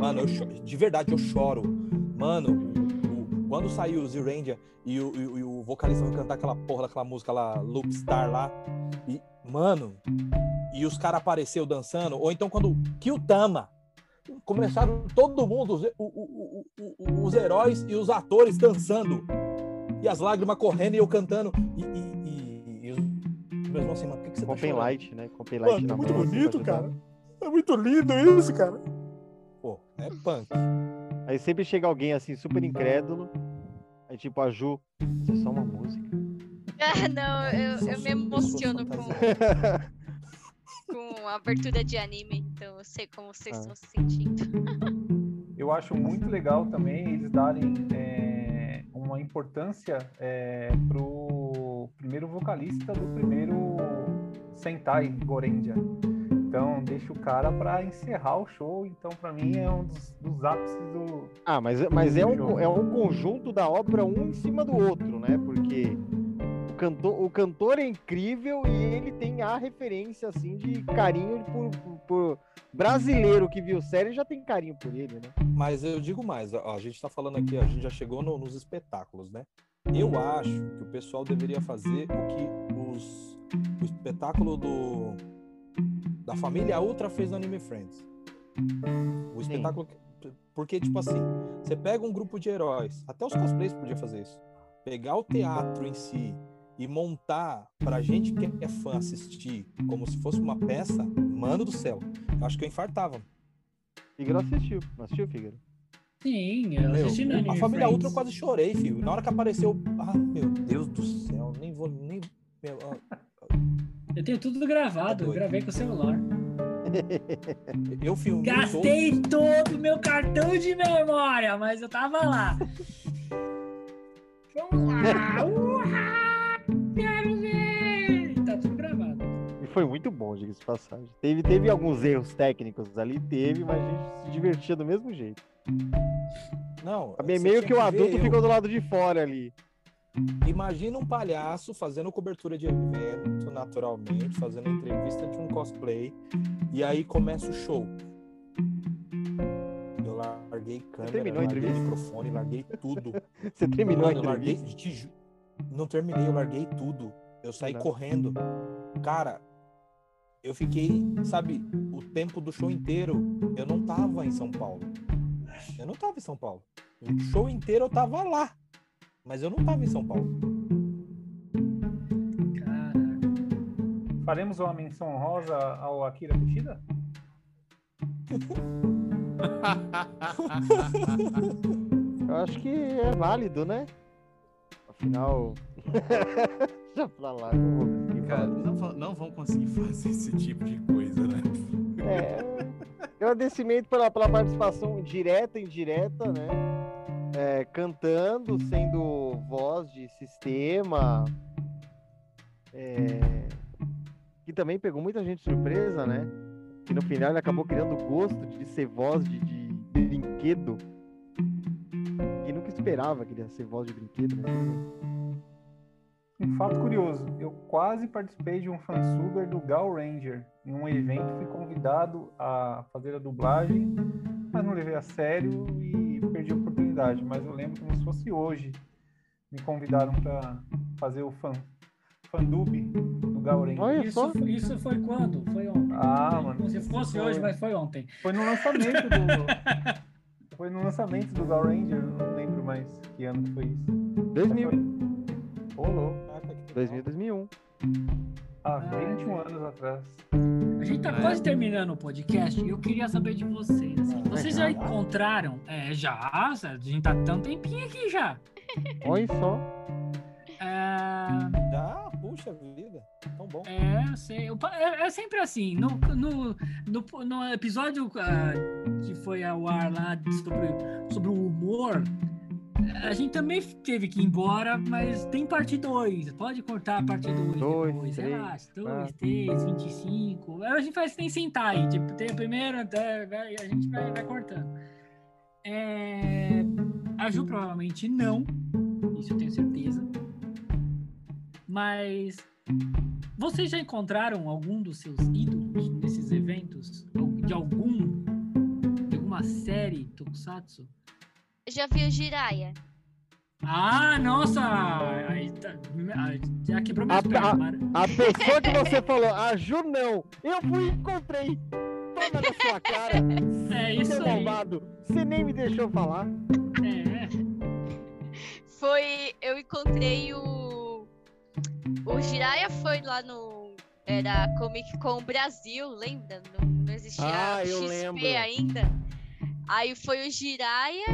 Mano, eu cho- de verdade eu choro. Mano, o- quando saiu o Z-Ranger e o, e o- e o vocalista vai cantar aquela porra daquela música lá, Loop Star lá, e, mano, e os caras apareceu dançando, ou então quando Kyutama começaram todo mundo, os, o- o- o- o- os heróis e os atores dançando, e as lágrimas correndo e eu cantando, e, e, e, e os meus irmãos assim, mano, por que, que você tá Compem chorando? light, né? Compem light Mano, na é muito mão, assim, bonito, ajudar. cara. É muito lindo isso, cara. Pô, é punk. Aí sempre chega alguém assim, super incrédulo. Aí tipo, a Ju, isso é só uma música. *laughs* Ah, não, eu, eu me emociono com, *laughs* com a abertura de anime, eu sei como vocês Ah. estão se sentindo. *laughs* Eu acho muito legal também eles darem é, uma importância é, pro primeiro vocalista do primeiro Sentai Gorenja. Então deixa o cara pra encerrar o show. Então pra mim é um dos, dos ápices do. Ah, mas, mas é, um, é um conjunto da obra um em cima do outro, né? Porque cantor, o cantor é incrível e ele tem a referência, assim, de carinho por, por- por brasileiro que viu série já tem carinho por ele, né? Mas eu digo mais, ó, a gente tá falando aqui, a gente já chegou no- nos espetáculos, né? Eu acho que o pessoal deveria fazer o que os, o espetáculo do da família Ultra fez no Anime Friends. O espetáculo que- porque tipo assim, você pega um grupo de heróis, até os cosplays podiam fazer isso. Pegar o teatro em si e montar pra gente que é fã assistir como se fosse uma peça, mano do céu. Eu acho que eu infartava. Fígaro assistiu, não assistiu, Fígaro? Sim, eu Meu, assisti Anime a família Friends. Ultra eu quase chorei, filho. Na hora que apareceu. Ah, meu Deus do céu, nem vou. Nem, meu, ah, Eu tenho tudo gravado, É eu doido. gravei com o celular. *laughs* eu filmei. Gastei todo o meu cartão de memória, mas eu tava lá. *laughs* Vamos lá! Uhá! Foi muito bom, diga-se de passagem. Teve, teve alguns erros técnicos ali, teve, mas a gente se divertia do mesmo jeito. Não. É meio que o adulto eu. ficou do lado de fora ali. Imagina um palhaço fazendo cobertura de evento, naturalmente, fazendo entrevista de um cosplay. E aí começa o show. Eu larguei câmera, terminou a larguei entrevista? microfone, larguei tudo. *laughs* Você terminou Mano, a larguei, entrevista? ju- não terminei, eu larguei tudo. Eu saí Não. correndo. Cara, eu fiquei, sabe, o tempo do show inteiro, eu não tava em São Paulo. Eu não tava em São Paulo. O show inteiro eu tava lá. Mas eu não tava em São Paulo. Caraca. Faremos uma menção honrosa ao Akira Kushida? *laughs* Eu acho que é válido, né? Afinal. *laughs* Já pra lá, não vou Cara, não, não vão conseguir *laughs* fazer esse tipo de coisa, né? É, Agradecimento pela, pela participação direta e indireta, né? É, cantando, sendo voz de sistema. É, que também pegou muita gente surpresa, né? Que no final ele acabou criando o gosto de ser voz de, de brinquedo. E nunca esperava que ele ia ser voz de brinquedo, né? Um fato curioso, eu quase participei de um fansuber do Gal Ranger. Em um evento fui convidado a fazer a dublagem, mas não levei a sério e perdi a oportunidade. Mas eu lembro como se fosse hoje. Me convidaram para fazer o fan, fandub do Gal Ranger. Olha Isso, isso foi quando? Foi ontem. Ah, mano. Como se fosse foi- hoje, mas foi ontem. Foi no lançamento do. *laughs* Foi no lançamento do Gal Ranger, não lembro mais que ano que foi isso. 2000, Ô, louco. Caraca, que 2000, 2001. Há 21 anos atrás. A gente tá quase terminando o podcast e eu queria saber de vocês. assim, vocês já encontraram? É, já. A gente tá tão tempinho aqui já. *laughs* Olha só. É, Já, puxa vida. Tão bom. É, eu sei. Eu É, é sempre assim. No, no, no, no episódio ah, que foi ao ar lá sobre, sobre o humor, a gente também teve que ir embora, mas tem parte 2. Pode cortar a parte 2 Dois, depois. três, Relaxa, 2, quatro. 3, 25. A gente faz sem sentar aí. Tipo, tem a primeira, a gente vai, vai cortando. É, a Ju provavelmente não. Isso eu tenho certeza. Mas vocês já encontraram algum dos seus ídolos nesses eventos? De algum. De alguma série Tokusatsu? Já viu Jiraya? Ah, nossa! Aí tá- Já quebrou minhas A- pernas. a-. A pessoa que você *laughs* falou, a Ju não. Eu fui e encontrei. Toma na sua cara. É isso seu aí. malvado. Você nem me deixou falar. É. Foi. Eu encontrei o. O Jiraya foi lá no. Era Comic Con Brasil, lembra? Não, não existia Ah, XP lembro. ainda. Aí foi o Jiraya.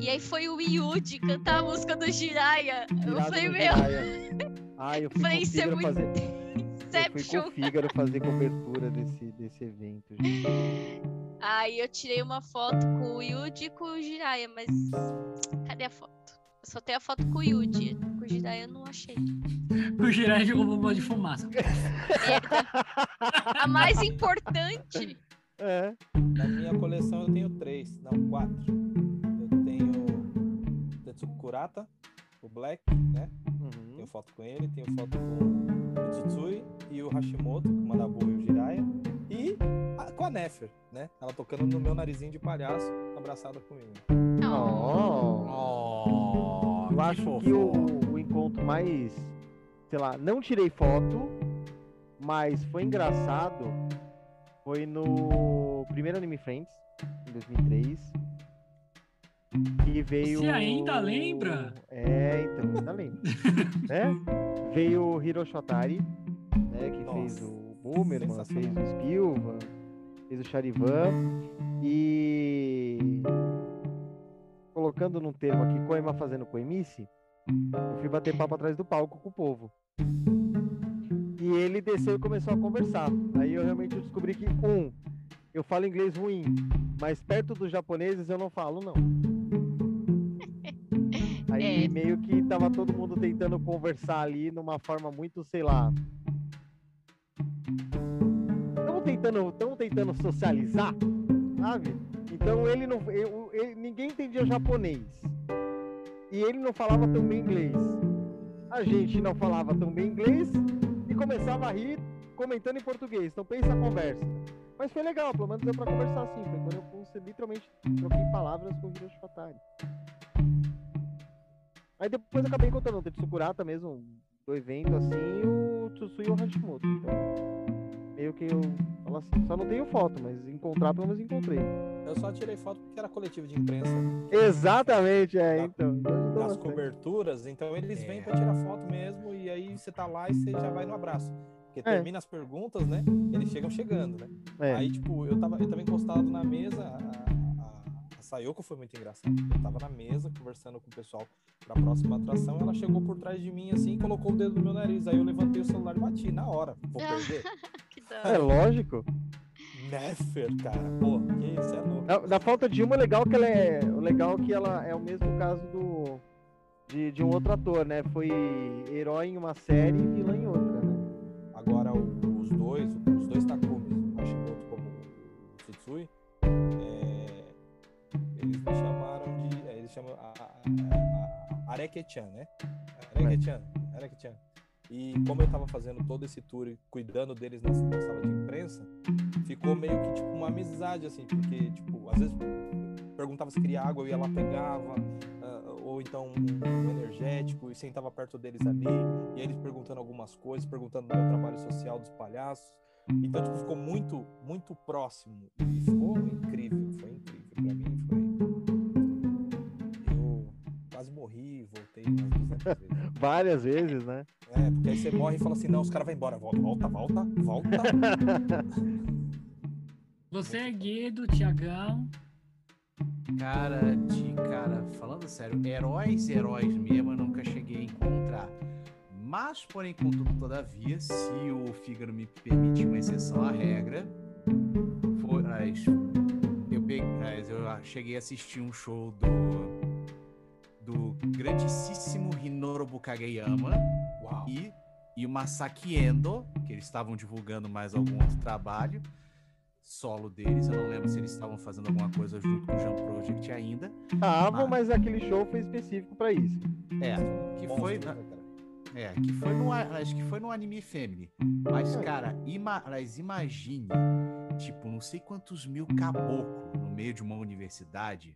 E aí foi o Yuji cantar a música do Jiraya. Eu Irado falei, meu, Jiraiya. Ai, eu fui Falei, com isso é muito fazer. Eu fui com o Fígaro fazer cobertura desse, desse evento, gente. Aí eu tirei uma foto com o Yuji e com o Jiraya, mas cadê a foto? Eu só tenho a foto com o Yuji. Com o Jiraya eu não achei. O Jirai jogou bomba de fumaça. *laughs* A mais importante. É. Na minha coleção eu tenho três, não, quatro. O Tetsukurata, o Black, né? Uhum. Tenho foto com ele, tenho foto com o Tsutsui e o Hashimoto, com o Manabu e o Jiraiya. E a- com a Nefer, né? Ela tocando no meu narizinho de palhaço, abraçada comigo. Oh. Oh, Eu acho que o, o encontro mais, sei lá, não tirei foto, mas foi engraçado. Foi no primeiro Anime Friends, em 2003. E veio. Você ainda lembra? É, então, ainda lembro. *laughs* né? Veio o Hiroshi Otari, né? Que fez Nossa, o Boomerman, fez o Spilvan, fez o Charivan. E. Colocando num termo aqui, Koema fazendo Koemice, eu fui bater papo atrás do palco com o povo. E ele desceu e começou a conversar. Aí eu realmente descobri que, um, eu falo inglês ruim, mas perto dos japoneses eu não falo, não. Aí É. meio que tava todo mundo tentando conversar ali numa forma muito, sei lá. Estamos tentando, tamo tentando socializar, sabe? Então ele não. ele- ninguém entendia japonês. E ele não falava tão bem inglês. A gente não falava tão bem inglês e começava a rir comentando em português. Então pensa a conversa. Mas foi legal, pelo menos deu pra conversar assim. Foi quando eu literalmente troquei palavras com o Hiroshi Fatari. Aí depois eu acabei encontrando o Tetsukurata mesmo, do evento assim, e o Tsusuyo Hashimoto. Então, meio que eu falo assim, só não tenho foto, mas encontrar pelo menos encontrei. Eu só tirei foto porque era coletivo de imprensa Exatamente, é, Da- então. então das coberturas, então eles vêm É. pra tirar foto mesmo e aí você tá lá e você já vai no abraço. Porque É. termina as perguntas, né? Eles chegam chegando, né? É. Aí, tipo, eu tava, eu tava encostado na mesa, a, a, a Sayoko foi muito engraçada. Eu tava na mesa conversando com o pessoal pra próxima atração, ela chegou por trás de mim assim e colocou o dedo no meu nariz. Aí eu levantei o celular e bati na hora. Vou perder? *laughs* Que da É lógico. Nefer, cara. Pô, que isso é louco. Da, da falta de uma, legal que ela é. O legal que ela é o mesmo caso do. De, de um outro ator, né? Foi herói em uma série e vilã em outra, né? Agora, o- os dois, os dois Takumis, o Hashimoto como o Tsutsui, é, eles me chamaram de. é, eles chamam a, a, a, a Areke-chan, né? Areke-chan, Areke-chan. E como eu tava fazendo todo esse tour e cuidando deles na, sala de imprensa, ficou meio que tipo uma amizade, assim, porque, tipo, às vezes perguntava se queria água, eu ia lá, pegava, ah, ou então um energético, e sentava perto deles ali, e eles perguntando algumas coisas, perguntando do meu trabalho social dos palhaços. Então, tipo, ficou muito, muito próximo. E ficou incrível, foi incrível. Pra mim umas 200 vezes. Várias vezes, né? É, porque aí você morre e fala assim, não, os caras vão embora. Volta, volta, volta, volta. *laughs* Você é Guido, Tiagão. Cara, de cara, falando sério, heróis, heróis mesmo, eu nunca cheguei a encontrar. Mas, porém, contudo, todavia, se o Fígaro me permitir uma exceção à regra, foi, as, eu, peguei, as, eu cheguei a assistir um show do do grandíssimo Hinorobu Kageyama Uau. e, e o Masaki Endo, que eles estavam divulgando mais algum outro trabalho solo deles. Eu não lembro se eles estavam fazendo alguma coisa junto com o Jump Project ainda. Estavam, Ah. mas aquele show foi específico pra isso. É, que foi, Monstro, na- né, é, que foi no, acho que foi no anime Family. Mas, cara, ima, mas imagine, tipo, não sei quantos mil caboclo no meio de uma universidade,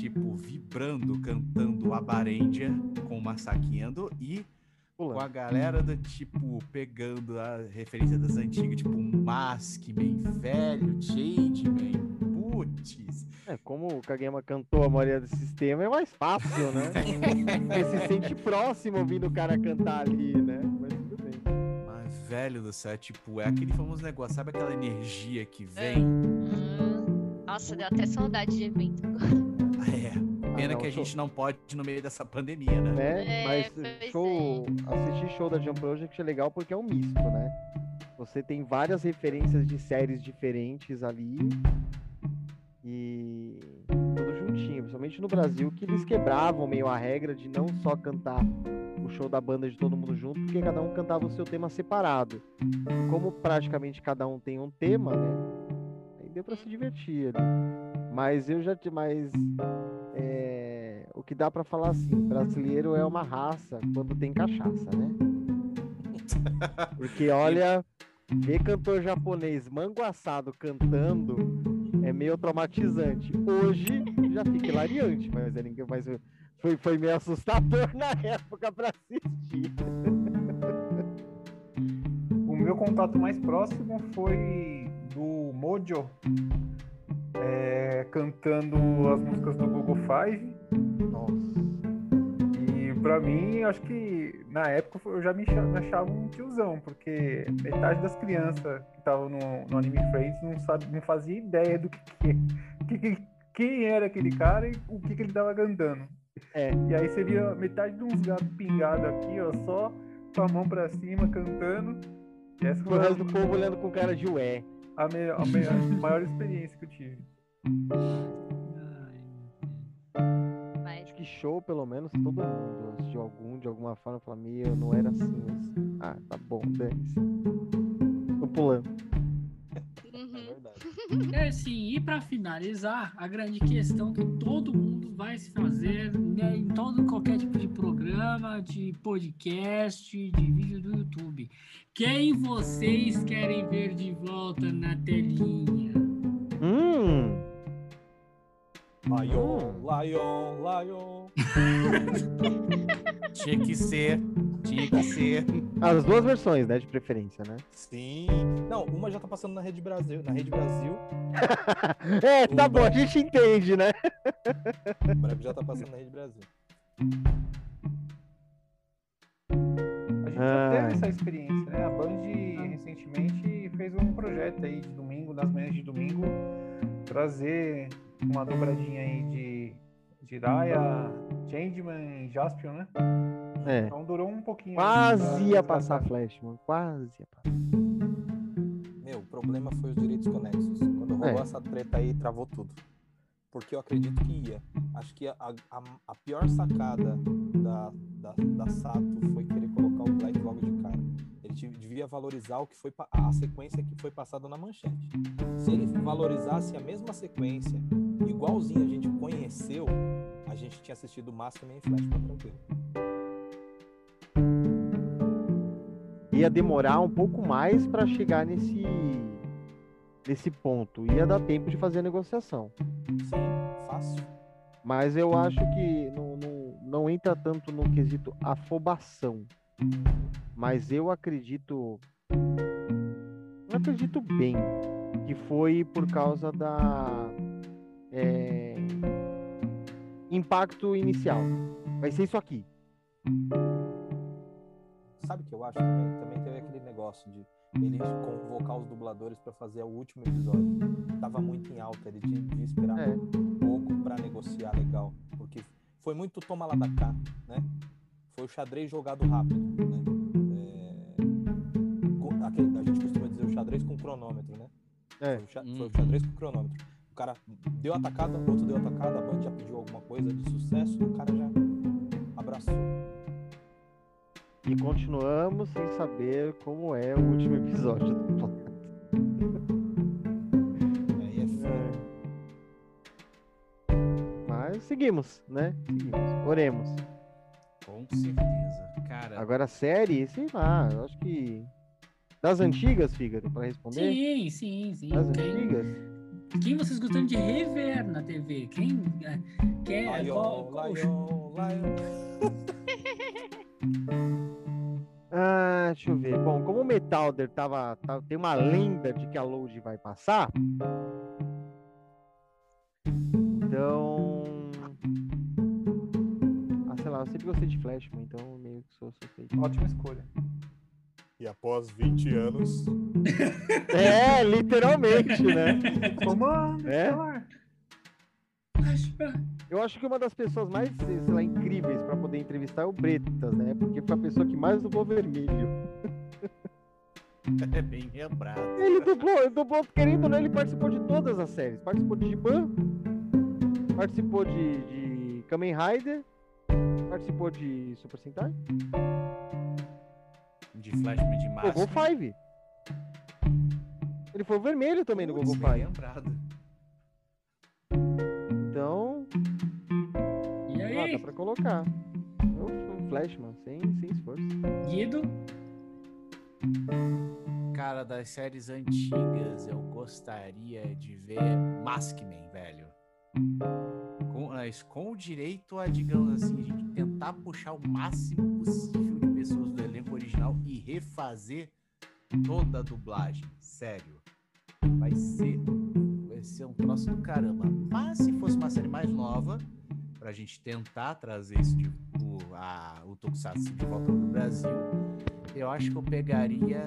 tipo, vibrando, cantando Abarendia com o Endo e com a galera do tipo pegando a referência das antigas, tipo Maskman, velho, Changeman, putz. É, como o Kageyama cantou a maioria do sistema, é mais fácil, né? *laughs* Porque se sente próximo ouvindo o cara cantar ali, né? Mas tudo bem. Mas, velho do céu, é tipo, é aquele famoso negócio, sabe aquela energia que vem? Hum, Nossa, deu até saudade de evento. É. Pena não, que a show. gente não pode no meio dessa pandemia, né? né? É, Mas show, assistir show da Jump Project é legal porque é um misto, né? Você tem várias referências de séries diferentes ali e tudo juntinho, principalmente no Brasil, que eles quebravam meio a regra de não só cantar o show da banda de todo mundo junto, porque cada um cantava o seu tema separado. Como praticamente cada um tem um tema, né? Aí deu pra se divertir ali. Mas eu já mas é, o que dá pra falar assim, brasileiro é uma raça quando tem cachaça, né? *laughs* Porque olha, ver cantor japonês mango assado cantando é meio traumatizante. Hoje já fica hilariante, mas, é mas foi, foi meio assustador *laughs* na época pra assistir. O meu contato mais próximo foi do Mojo, é, cantando as músicas do Google Five. Nossa. E pra mim, acho que na época eu já me cha- me achava um tiozão, porque metade das crianças que estavam no, no Anime Friends não, sabe, não fazia ideia do que, que, que- quem era aquele cara e o que, que ele tava cantando. É. E aí você via metade de uns gatos pingados aqui, ó, só com a mão pra cima, cantando. E essa O resto do povo olhando com cara de ué. A, me- a me- a maior experiência que eu tive. Mas Acho que show, pelo menos, todo mundo assistiu algum, de alguma forma, fala, meu, não era assim, mas... Ah, tá bom, dane-se. Tô pulando. É assim, e para finalizar, a grande questão que todo mundo vai se fazer né, em todo qualquer tipo de programa, de podcast, de vídeo do YouTube. Quem vocês querem ver de volta na telinha? Hum, Lion, Lion, Lion. *laughs* Tinha que ser, tinha que ser. as duas versões, né, de preferência, né? Sim. Não, uma já tá passando na Rede Brasil. Na Rede Brasil. *laughs* É, tá bom, a gente entende, né? O breve já tá passando na Rede Brasil. A gente já teve essa experiência, né? A Band recentemente fez um projeto aí de domingo, nas manhãs de domingo, trazer uma dobradinha aí de Jiraya, Changeman e Jaspion, né? É. Então durou um pouquinho. Quase ia passar flash, mano. Quase ia passar. Meu, problema foi os direitos conexos. Quando rolou É. essa treta aí, travou tudo. Porque eu acredito que ia. Acho que a, a, a pior sacada da, da, da Sato foi querer colocar o Black logo de cara. Devia valorizar o que foi a sequência que foi passada na manchete. Se ele valorizasse a mesma sequência, igualzinho a gente conheceu, a gente tinha assistido Maskman e Flashman tranquilo. Ia demorar um pouco mais para chegar nesse nesse ponto. Ia dar tempo de fazer a negociação. Sim, fácil. Mas eu acho que não, não, não entra tanto no quesito afobação. Mas eu acredito. Eu acredito bem que foi por causa da. é, impacto inicial. Vai ser isso aqui. Sabe o que eu acho também? Também teve aquele negócio de ele convocar os dubladores pra fazer o último episódio. Tava muito em alta, ele tinha- devia esperar É. um pouco pra negociar legal, porque foi muito toma lá da cá, né? Foi o xadrez jogado rápido, né? Xadrez com cronômetro, né? É. Foi, o xa- Uhum. foi o xadrez com cronômetro. O cara deu atacada, outro deu atacada, a Band já pediu alguma coisa de sucesso e o cara já abraçou. E continuamos sem saber como é o último episódio do. *laughs* Aí é foda. Mas seguimos, né? Seguimos. Oremos. Com certeza. Cara, Agora, série, sei lá, eu acho que. Das antigas, Fígaro, pra responder? Sim, sim, sim. Das Quem, antigas? quem vocês gostam de rever na TV? Quem é, quer Lion, qual, qual- Lion, Lion. *laughs* Ah, deixa eu ver. Bom, como o Metalder tava, tá- tem uma lenda de que a Load vai passar. Então. Ah, sei lá, eu sempre gostei de Flashman, então meio que sou suspeito. Ótima escolha. E após 20 anos. *laughs* É, literalmente, né? Comando, É? Eu acho que uma das pessoas mais, sei lá, incríveis pra poder entrevistar é o Bretas, né? Porque foi a pessoa que mais dublou vermelho. é bem lembrado. Ele dublou, ele dublou, querendo ou não, ele participou de todas as séries. Participou de Giban, participou de, de Kamen Rider, participou de Super Sentai, De Flashman de Gogo Massa. Five. Ele foi o vermelho também no Gogo Putz, bem Five. lembrado. Então, E ah, aí, dá pra colocar. O Flashman, sem, sem esforço. Guido? Cara, das séries antigas, eu gostaria de ver Maskman, velho. Com, mas com o direito a, digamos assim, a gente tentar puxar o máximo possível de pessoas do elenco e refazer toda a dublagem. Sério. Vai ser, vai ser um troço do caramba. Mas se fosse uma série mais nova, pra gente tentar trazer o, a, o Tokusatsu de volta pro Brasil, eu acho que eu pegaria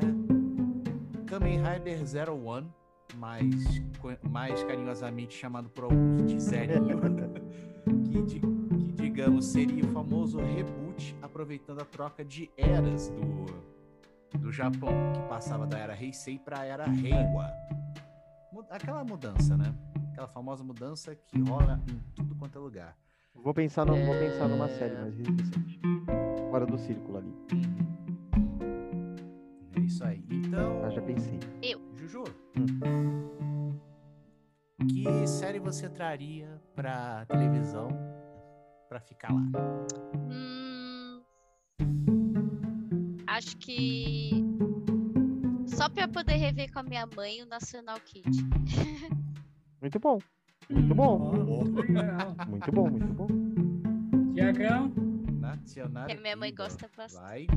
Kamen Rider Zero One, mais, mais carinhosamente chamado por alguns de Zerinho, *laughs* que, que, digamos seria o famoso reboot, aproveitando a troca de eras do, do Japão, que passava da era Heisei para a era Reiwa. Aquela mudança, né? Aquela famosa mudança que rola em tudo quanto é lugar. Vou pensar, no, vou pensar numa É. série mais recente. Fora do círculo ali. É isso aí. Então. Ah, já pensei. Juju. Que série você traria pra televisão pra ficar lá? Hum, acho que só pra poder rever com a minha mãe o National Kid. *laughs* Muito bom. Muito bom. Muito bom, muito bom. Tiagão? Nacional. Que a minha mãe gosta bastante. Vai.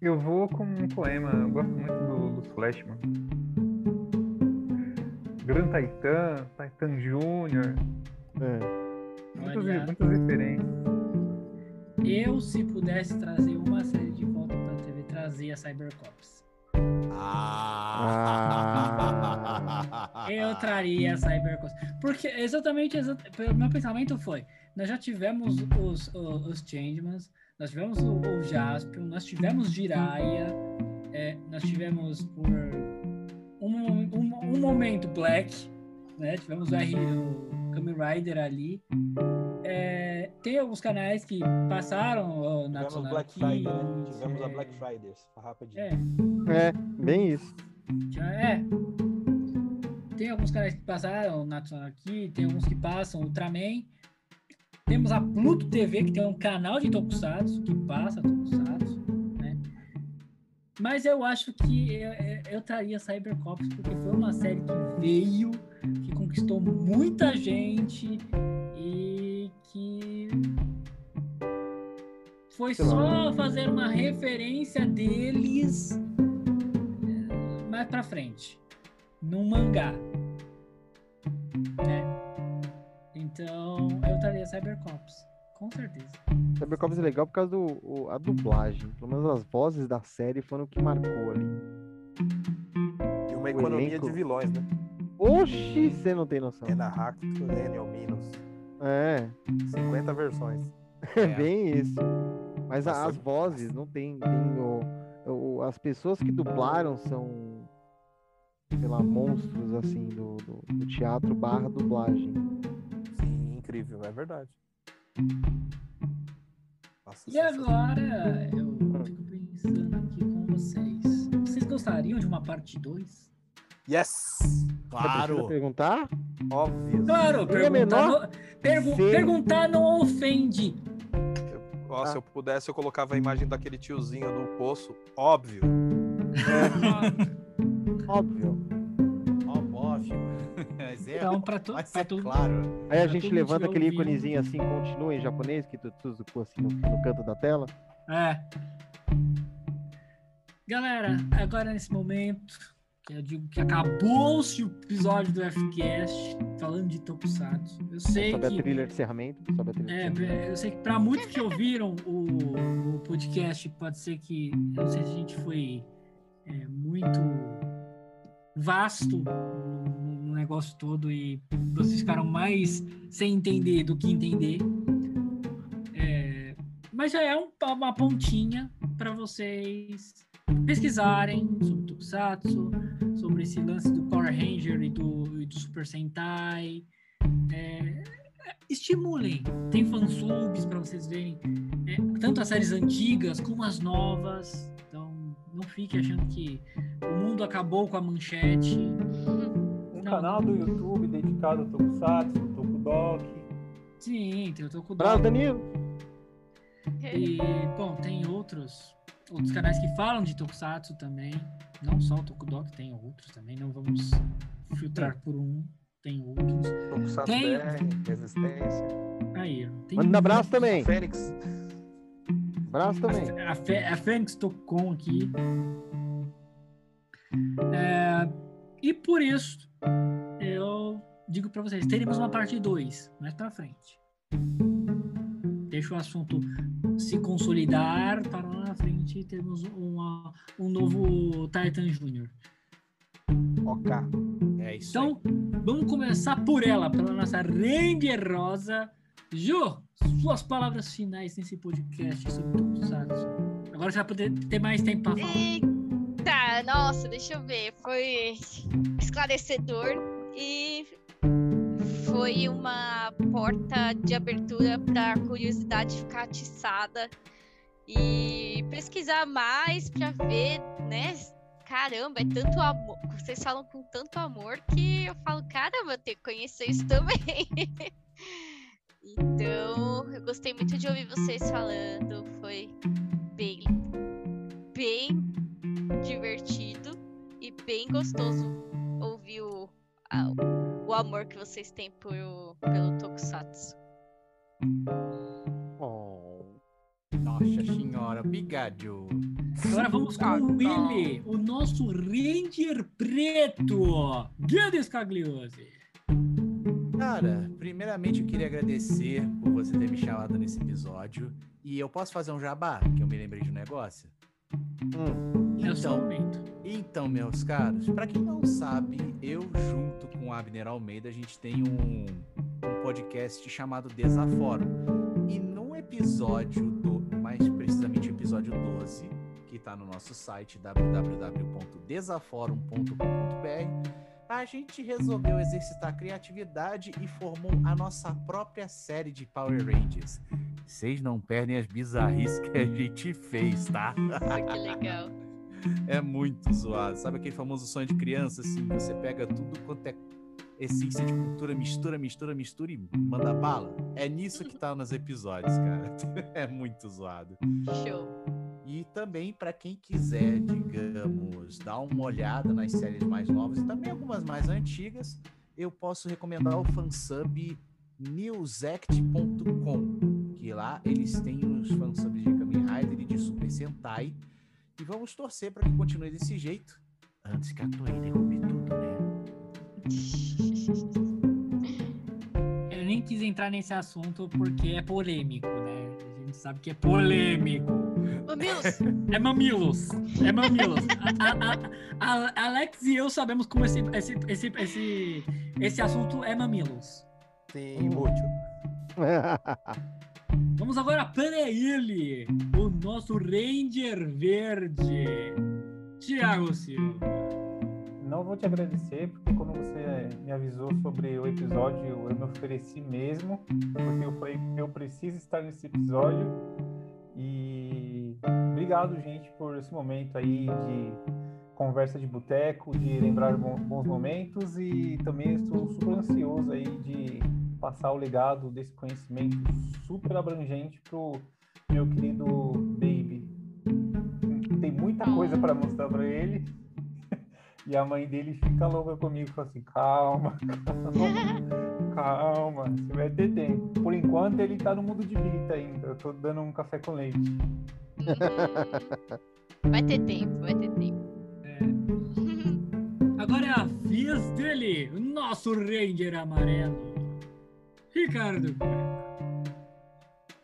Eu vou com um poema. Eu gosto muito do, dos Flashman. Gran Titan, Titan Júnior. É. Muitas, muitas referências. Eu, se pudesse trazer uma série TV, trazia Cybercops. Ah. Eu traria Cybercops. Porque exatamente, exa- pelo meu pensamento foi, nós já tivemos os, os, os Changemans, nós tivemos o, o Jaspion, nós tivemos Jiraiya, é, nós tivemos por um, um, um momento Black, né? Tivemos o, R, o Kamen Rider ali. Tem alguns canais que passaram ó, na Tivemos National Black Friday, né? Tivemos a é, Black Fridays, rapidinho. É, É, bem isso. já é. Tem alguns canais que passaram National aqui, tem alguns que passam Ultraman. Temos a Pluto TV, que tem um canal de Tokusatsu, que passa Tokusatsu, né? Mas eu acho que eu, eu- eu traria Cybercops, porque foi uma série que veio, que conquistou muita gente foi só fazer uma referência deles eh, mais pra frente, num mangá, né? Então, eu traria Cybercops, com certeza. Cybercops é legal por causa do o- a dublagem. Pelo menos as vozes da série foram o que marcou ali. E uma O economia elenco. de vilões, né? Oxi, você não tem noção. Ena Hakuto, Daniel Minos. É, 50 versões. *laughs* É. bem isso. Mas a- as vozes não tem, tem o, o- as pessoas que dublaram são, sei lá, monstros assim do, do, do teatro barra dublagem. Sim, incrível, é verdade. Nossa, E agora, eu fico pensando aqui com vocês. Vocês gostariam de uma parte 2? Yes! Claro! perguntar? Óbvio. Claro, a perguntar, menor não, pergu- Sim. perguntar não ofende. Ó, Ah. se eu pudesse, eu colocava a imagem daquele tiozinho do poço. Óbvio. *laughs* Óbvio. Óbvio. *laughs* Mas é, Então, pra, to, mas pra é todo claro. Aí a Pra gente levanta aquele ouvindo. íconezinho assim, continua em japonês, que tu, tu tu- assim no, no canto da tela. É. Galera, agora nesse momento, eu digo que acabou-se o episódio do FCast falando de Tokusatsu. Eu sei Sobe a que. trilha de encerramento. Sobe a trilha de É, encerramento. eu sei que para muitos que ouviram o, o podcast, pode ser que. Eu não sei se a gente foi é, muito vasto no, no negócio todo e vocês ficaram mais sem entender do que entender. É, mas já é um- uma pontinha para vocês pesquisarem sobre Tokusatsu, sobre esse lance do Power Ranger e do, e do Super Sentai. É, estimulem. Tem fansubs para vocês verem é, tanto as séries antigas como as novas. Então, não fique achando que o mundo acabou com a manchete. Um Não. canal do YouTube dedicado ao Tokusatsu, Tokudok. Sim, tem o Tokudok. Bravo, Danilo. E, bom, tem outros, outros canais que falam de Tokusatsu também. Não só o Tokudok, tem outros também. Não vamos filtrar por um. Tem outros. Tokusatsu Tem- BR, Resistência. Aí. Tem Manda um abraço também. Fênix. Abraço também. A, Fê- a Fênix Tocom aqui. É, e por isso, eu digo para vocês, teremos uma parte 2 mais para frente. Deixa o assunto se consolidar para lá na frente termos uma, um novo Titan Júnior. Ok. É isso Então, vamos começar por ela, pela nossa Ranger Rosa. Ju, suas palavras finais nesse podcast sobre Tokusatsu. Agora você vai poder ter mais tempo para falar. Eita, nossa, deixa eu ver. Foi esclarecedor e foi uma porta de abertura para a curiosidade ficar atiçada e pesquisar mais para ver, né? Caramba, é tanto amor. Vocês falam com tanto amor que eu falo, caramba, eu tenho que conhecer isso também. *laughs* então, eu gostei muito de ouvir vocês falando. Foi bem, bem divertido e bem gostoso ouvir o, o amor que vocês têm por, pelo Tokusatsu. Oh. Nossa senhora, obrigado. Agora vamos com Ah, não. ele, o nosso Ranger Preto, Guilherme Scagliosi. Cara, primeiramente eu queria agradecer por você ter me chamado nesse episódio. E eu posso fazer um jabá, que eu me lembrei de um negócio? Hum. Então, momento. Então, meus caros, pra quem não sabe, eu junto com o Abner Almeida, a gente tem um, um podcast chamado Desaforo. E no episódio do, mais precisamente o episódio 12, que está no nosso site www.desaforum.com.br, a gente resolveu exercitar a criatividade e formou a nossa própria série de Power Rangers. Vocês não perdem as bizarrices que a gente fez, tá? Que legal. É muito zoado. Sabe aquele famoso sonho de criança, assim? Você pega tudo quanto é essência de cultura, mistura, mistura, mistura e manda bala? É nisso que tá nos episódios, cara. *laughs* É muito zoado. Show. E também para quem quiser, digamos, dar uma olhada nas séries mais novas e também algumas mais antigas, eu posso recomendar o fansub newsact.com, que lá eles têm os fansubs de Kamen Rider e de Super Sentai. E vamos torcer para que continue desse jeito, antes que a Toei derrube tudo, né? *laughs* Eu nem quis entrar nesse assunto porque é polêmico, né? A gente sabe que é polêmico. Mamilos! *laughs* É mamilos. É mamilos. A- a- a- a- Alex e eu sabemos como esse, esse, esse, esse, esse assunto é mamilos. Sim, muito. *laughs* Vamos agora para ele, o nosso Ranger Verde, Thiago Silva. Não vou te agradecer, porque quando você me avisou sobre o episódio, eu me ofereci mesmo, porque eu falei, eu preciso estar nesse episódio. E obrigado, gente, por esse momento aí de conversa de boteco, de lembrar bons, momentos e também estou super ansioso aí de passar o legado desse conhecimento super abrangente pro meu querido Baby. Tem muita coisa para mostrar para ele. *laughs* E a mãe dele fica louca comigo, fala assim, calma, calma, calma, você vai ter tempo. Por enquanto ele tá no mundo de Vita ainda, eu tô dando um café com leite. *laughs* Vai ter tempo, vai ter tempo. Agora é a vez dele, o nosso Ranger Amarelo, Ricardo.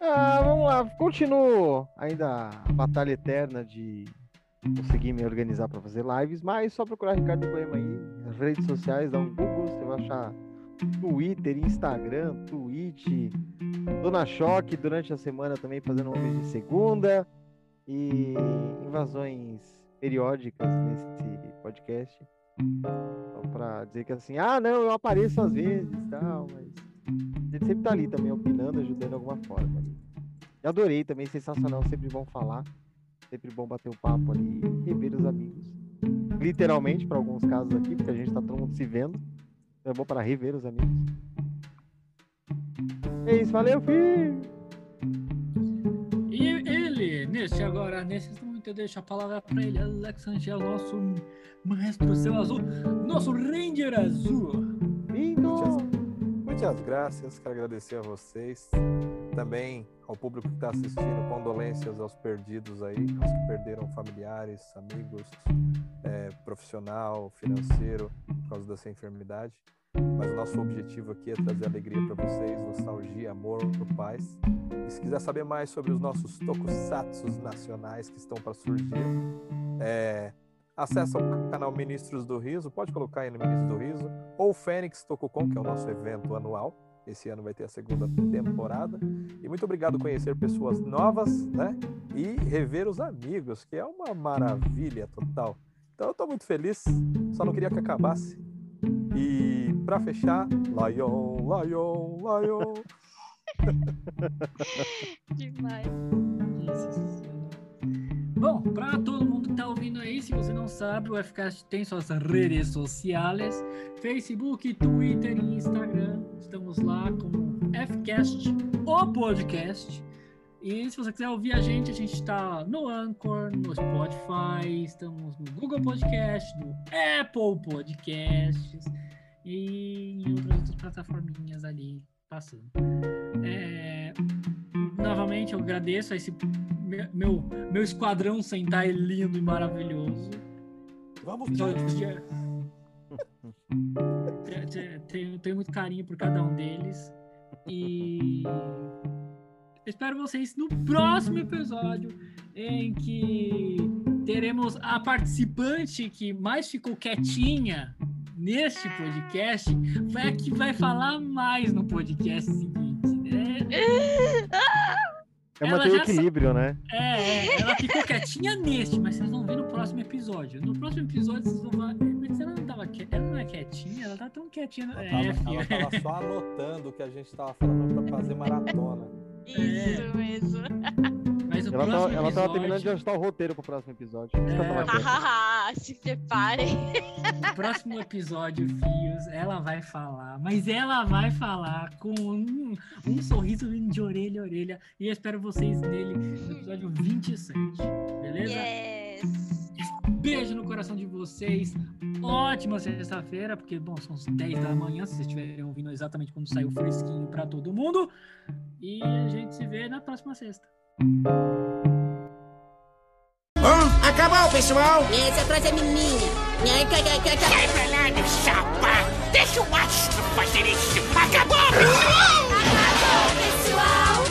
Ah, vamos lá, continuo ainda a batalha eterna de conseguir me organizar para fazer lives, mas só procurar Ricardo Boema aí nas redes sociais, dá um Google, você vai achar Twitter, Instagram, Twitch, Dona Choque durante a semana também fazendo lives de segunda e invasões periódicas nesse podcast. Só pra dizer que assim, ah não, eu apareço às vezes tal, mas ele sempre tá ali também opinando, ajudando de alguma forma. Eu adorei também, sensacional, sempre bom falar, sempre bom bater um papo ali e rever os amigos. Literalmente, para alguns casos aqui, porque a gente tá todo mundo se vendo. Então é bom para rever os amigos. É isso, valeu, filho! E ele, neste agora, nesse momento, eu deixo a palavra para ele, Alex Angel, nosso maestro céu azul, nosso Ranger azul. Muitas graças, quero agradecer a vocês. Também ao público que está assistindo, condolências aos perdidos aí, aos que perderam familiares, amigos, eh, profissional, financeiro, por causa dessa enfermidade. Mas o nosso objetivo aqui é trazer alegria para vocês, nostalgia, amor, paz. E se quiser saber mais sobre os nossos tokusatsus nacionais que estão para surgir, é, acessa o canal Ministros do Riso, pode colocar aí no Ministros do Riso, ou Fênix Tokukon, que é o nosso evento anual. Esse ano vai ter a segunda temporada. E muito obrigado conhecer pessoas novas, né? E rever os amigos, que é uma maravilha total. Então eu tô muito feliz, só não queria que acabasse. E para fechar, Lion, Lion, Lion. *laughs* Demais. Senhora. Bom, para todo mundo que tá ouvindo aí, se você não sabe, o FCast tem suas redes sociais, Facebook, Twitter e Instagram. Estamos lá como FCast, o podcast. E se você quiser ouvir a gente, a gente está no Anchor, no Spotify, estamos no Google Podcast, no Apple Podcasts e em outras, outras plataforminhas ali passando. É, novamente, eu agradeço a esse meu, meu esquadrão Sentai lindo e maravilhoso. Vamos, te- Tenho, tenho muito carinho por cada um deles. E espero vocês no próximo episódio, em que teremos a participante que mais ficou quietinha neste podcast, vai a que vai falar mais no podcast seguinte, né? *laughs* É manter o equilíbrio, né? É, é, ela ficou quietinha *laughs* neste, mas vocês vão ver no próximo episódio. No próximo episódio vocês vão falar. Mas ela não tava quietinha. Ela não é quietinha, ela tá tão quietinha. Ela É, tava, ela tava só anotando o que a gente tava falando pra fazer maratona. Isso mesmo. *laughs* Ela próximo tava, ela tava terminando de ajustar o roteiro pro próximo episódio. *laughs* É. se preparem. No próximo episódio, Fios, ela vai falar, mas ela vai falar com um, um sorriso vindo de orelha a orelha. E eu espero vocês nele no episódio 27. Beleza? Yes. Beijo no coração de vocês. Ótima sexta-feira, porque, bom, são as 10 da manhã, se vocês estiverem ouvindo exatamente quando saiu fresquinho pra todo mundo. E a gente se vê na próxima sexta. Bom, acabou, pessoal. Essa frase é minha. Sai pra lá, meu chapa. Deixa o astro fazer isso. Acabou. Acabou, pessoal.